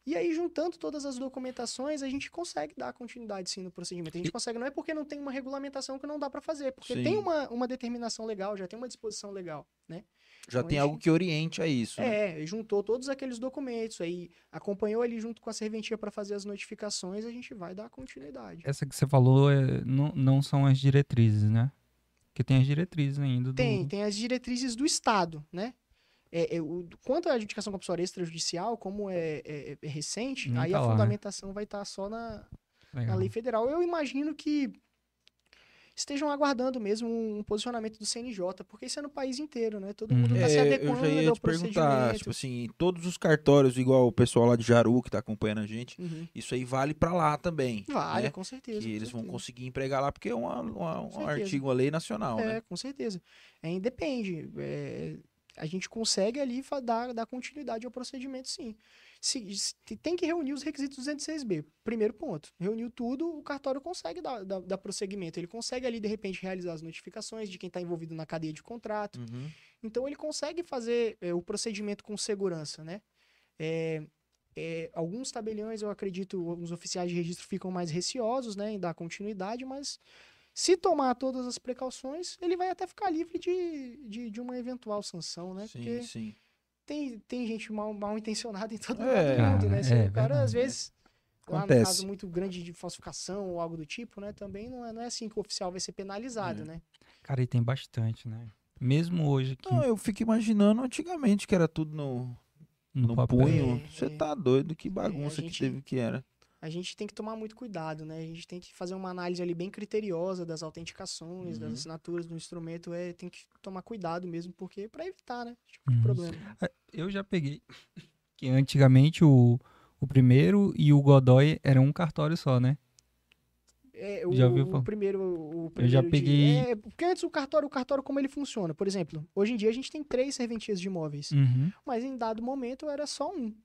E aí, juntando todas as documentações, a gente consegue dar continuidade sim no procedimento. A gente E- consegue, não é porque não tem uma regulamentação que não dá para fazer, porque Sim. tem uma, uma determinação legal, já tem uma disposição legal, né? Já Então, tem algo que oriente a isso, né? É, juntou todos aqueles documentos, aí acompanhou ali junto com a serventia para fazer as notificações, a gente vai dar continuidade. Essa que você falou é, não, não são as diretrizes, né? Porque tem as diretrizes ainda. Do... Tem, tem as diretrizes do Estado, né? É, é, o, quanto à adjudicação compulsória extrajudicial, como é, é- é recente, Nem aí tá a lá, né? fundamentação vai estar só na, na lei federal. Eu imagino que estejam aguardando mesmo um posicionamento do CNJ, porque isso é no país inteiro, né? Todo mundo Uhum. está se É, eu adequando já ia ao te perguntar, tipo assim, todos os cartórios, igual o pessoal lá de Jaru que tá acompanhando a gente, Uhum. isso aí vale para lá também. Vale, né? com certeza. Que com eles vão certeza. conseguir empregar lá, porque é uma, uma- um certeza. artigo, uma lei nacional, É, né? com certeza. É, independe. É, a gente consegue ali dar, dar continuidade ao procedimento, sim. Se, se- tem que reunir os requisitos 206B. Primeiro ponto. Reuniu tudo, o cartório consegue dar, dar, dar prosseguimento. Ele consegue ali, de repente, realizar as notificações de quem está envolvido na cadeia de contrato. Uhum. Então, ele consegue fazer é, o procedimento com segurança, né? É, é, alguns tabeliões, eu acredito, alguns oficiais de registro ficam mais receosos, né, em dar continuidade, mas se tomar todas as precauções, ele vai até ficar livre de, de, de uma eventual sanção, né? Sim, Porque sim. Tem, tem gente mal, mal intencionada em todo É, mundo, né? Se é o cara, às vezes, lá no caso muito grande de falsificação ou algo do tipo, né? Também não é, não é assim que o oficial vai ser penalizado, É. né? Cara, e tem bastante, né? Mesmo hoje aqui Não, eu fico imaginando antigamente que era tudo no, no, no papel. punho. É, Você é. tá doido, que bagunça gente- que teve que era. A gente tem que tomar muito cuidado, né? A gente tem que fazer uma análise ali bem criteriosa das autenticações, das Uhum. assinaturas do instrumento, é, tem que tomar cuidado mesmo, porque para evitar, né? Esse tipo de Uhum. problema. Eu já peguei que antigamente o, o primeiro e o Godoy era um cartório só, né? É, Já o, ouviu o falar? primeiro, o Eu já primeiro de- peguei- é, porque antes o cartório, o cartório como ele funciona? Por exemplo, hoje em dia a gente tem três serventias de imóveis, Uhum. mas em dado momento era só um.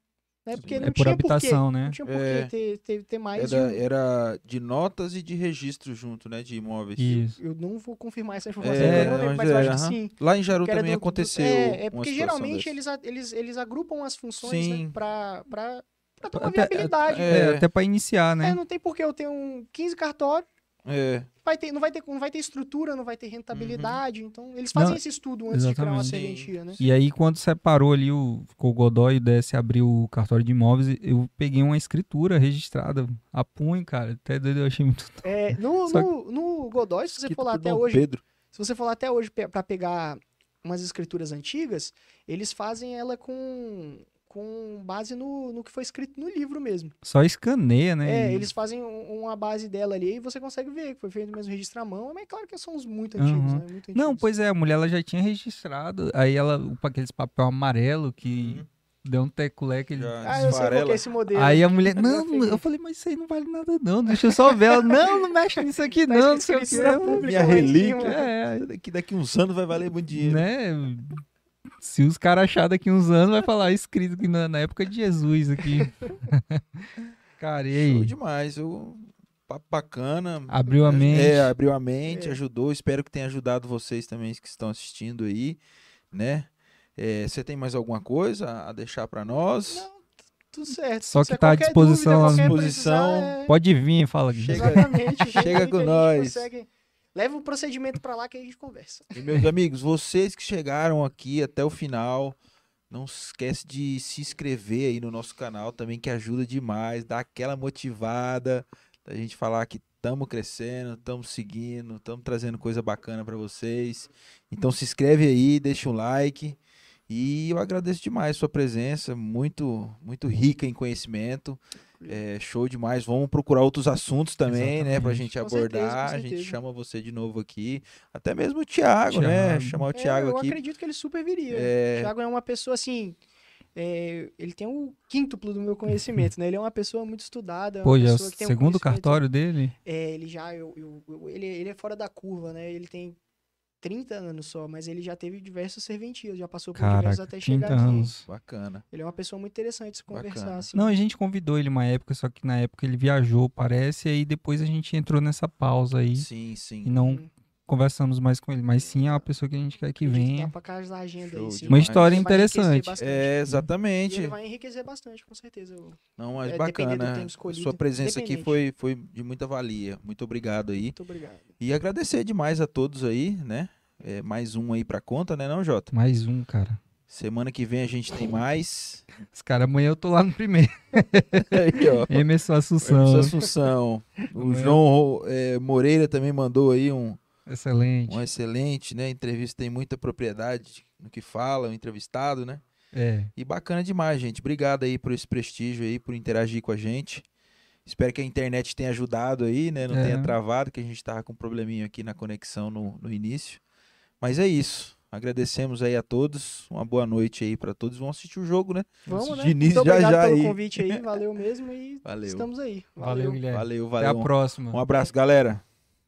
Né? Porque É não por tinha habitação, porquê, né? Não tinha por É. que ter, ter, ter mais de Era, um. era de notas e de registro junto, né? De imóveis. Isso. Eu não vou confirmar essa informação, É, não lembro, mas mas eu é, acho que sim. Lá em Jaru também do- do- aconteceu. É, é uma porque geralmente eles, eles, eles agrupam as funções né, pra, pra ter uma Até- viabilidade. é. É, até pra iniciar, É, né? não tem por que eu ter um 15 cartórios, É, vai ter, não, vai ter, não vai ter estrutura, não vai ter rentabilidade. Então, eles fazem Não, esse estudo antes de criar uma exatamente. serventia, né? E aí, quando separou ali, o, ficou o Godoy e o DS abriu o cartório de imóveis, eu peguei uma escritura registrada a punho, cara. Até doido, eu achei muito. É, no, no, no Godoy, se você for lá até Dom hoje, Pedro. se você for lá até hoje pra pegar umas escrituras antigas, eles fazem ela com, com base no, no que foi escrito no livro mesmo. Só escaneia, né? É, eles fazem um- uma base dela ali e você consegue ver que foi feito mesmo registro à mão, mas é claro que são uns muito antigos, Aham. né? Muito Não, antigos. pois é, a mulher ela já tinha registrado. Aí ela, com aqueles papel amarelo que Uhum. deu um teculé que ele. Já Ah, eu sei qual é esse modelo. Aí a mulher, não, eu falei, mas isso aí não vale nada não, deixa eu só ver. Ela, não, não mexe nisso aqui Tá não, não sei o que. Minha relíquia. É, Daqui, daqui uns anos vai valer muito dinheiro. né? Se os caras acharem daqui uns anos, vai falar escrito aqui na, na época de Jesus aqui. Cara, e Show aí? demais. Eu, papo bacana. Abriu a mente. É, abriu a mente, É. ajudou. Espero que tenha ajudado vocês também que estão assistindo aí, né? É, você tem mais alguma coisa a deixar para nós? Não, tudo certo. Só que é tá à disposição dúvida, Disposição. precisar, é- Pode vir, fala aqui. Chega- Exatamente. chega com que nós. consegue- Leva o procedimento pra lá que a gente conversa. E, meus amigos, vocês que chegaram aqui até o final, não esquece de se inscrever aí no nosso canal também, que ajuda demais, dá aquela motivada da gente falar que estamos crescendo, estamos seguindo, estamos trazendo coisa bacana para vocês. Então se inscreve aí, deixa um like. E eu agradeço demais sua presença, muito muito rica em conhecimento. É, show demais. Vamos procurar outros assuntos também, né, pra Exatamente. gente Com certeza, abordar. com a gente certeza. chama você de novo aqui. Até mesmo o Thiago, né? Chamar o É, Thiago eu aqui. acredito que ele super viria. É. O Thiago é uma pessoa assim. é, ele tem o quíntuplo do meu conhecimento, né? Ele é uma pessoa muito estudada. Pô, é o um segundo conhecimento- cartório dele? É, ele já. eu- eu- eu- ele, ele é fora da curva, né? Ele tem 30 anos só, mas ele já teve diversas serventias, já passou por Caraca, até 30 chegar aqui. anos. Bacana. Ele é uma pessoa muito interessante se conversar. Bacana. Assim. Não, a gente convidou ele uma época, só que na época ele viajou, parece, e aí depois a gente entrou nessa pausa aí Sim, sim. e não Hum, conversamos mais com ele. Mas sim é uma pessoa que a gente quer que venha. Dá pra casar a agenda Show aí, sim. demais. Uma história interessante. bastante. É, E exatamente. ele vai enriquecer bastante, com certeza. Não, mas É, bacana. escolhido, Sua presença aqui foi, foi de muita valia. Muito obrigado aí. Muito obrigado. E agradecer demais a todos aí, né? É, mais um aí pra conta, né, não, Jota? Mais um, cara. Semana que vem a gente tem mais. Os caras, amanhã eu tô lá no primeiro. aí, ó. Emerson Assunção. Emerson Assunção. O Amanhã. João é, Moreira também mandou aí um, Excelente. um excelente, né? Entrevista tem muita propriedade no que fala, o entrevistado, né? É. E bacana demais, gente. Obrigado aí por esse prestígio aí, por interagir com a gente. Espero que a internet tenha ajudado aí, né? Não É. tenha travado, que a gente tava com um probleminha aqui na conexão no, no início. Mas é isso. Agradecemos aí a todos. Uma boa noite aí pra todos. Vamos assistir o jogo, né? Vamos, né? De início, Muito já, obrigado já pelo aí. convite aí. Valeu mesmo e Valeu. estamos aí. Valeu, Guilherme. Valeu, Até a valeu. próxima. Um abraço, galera.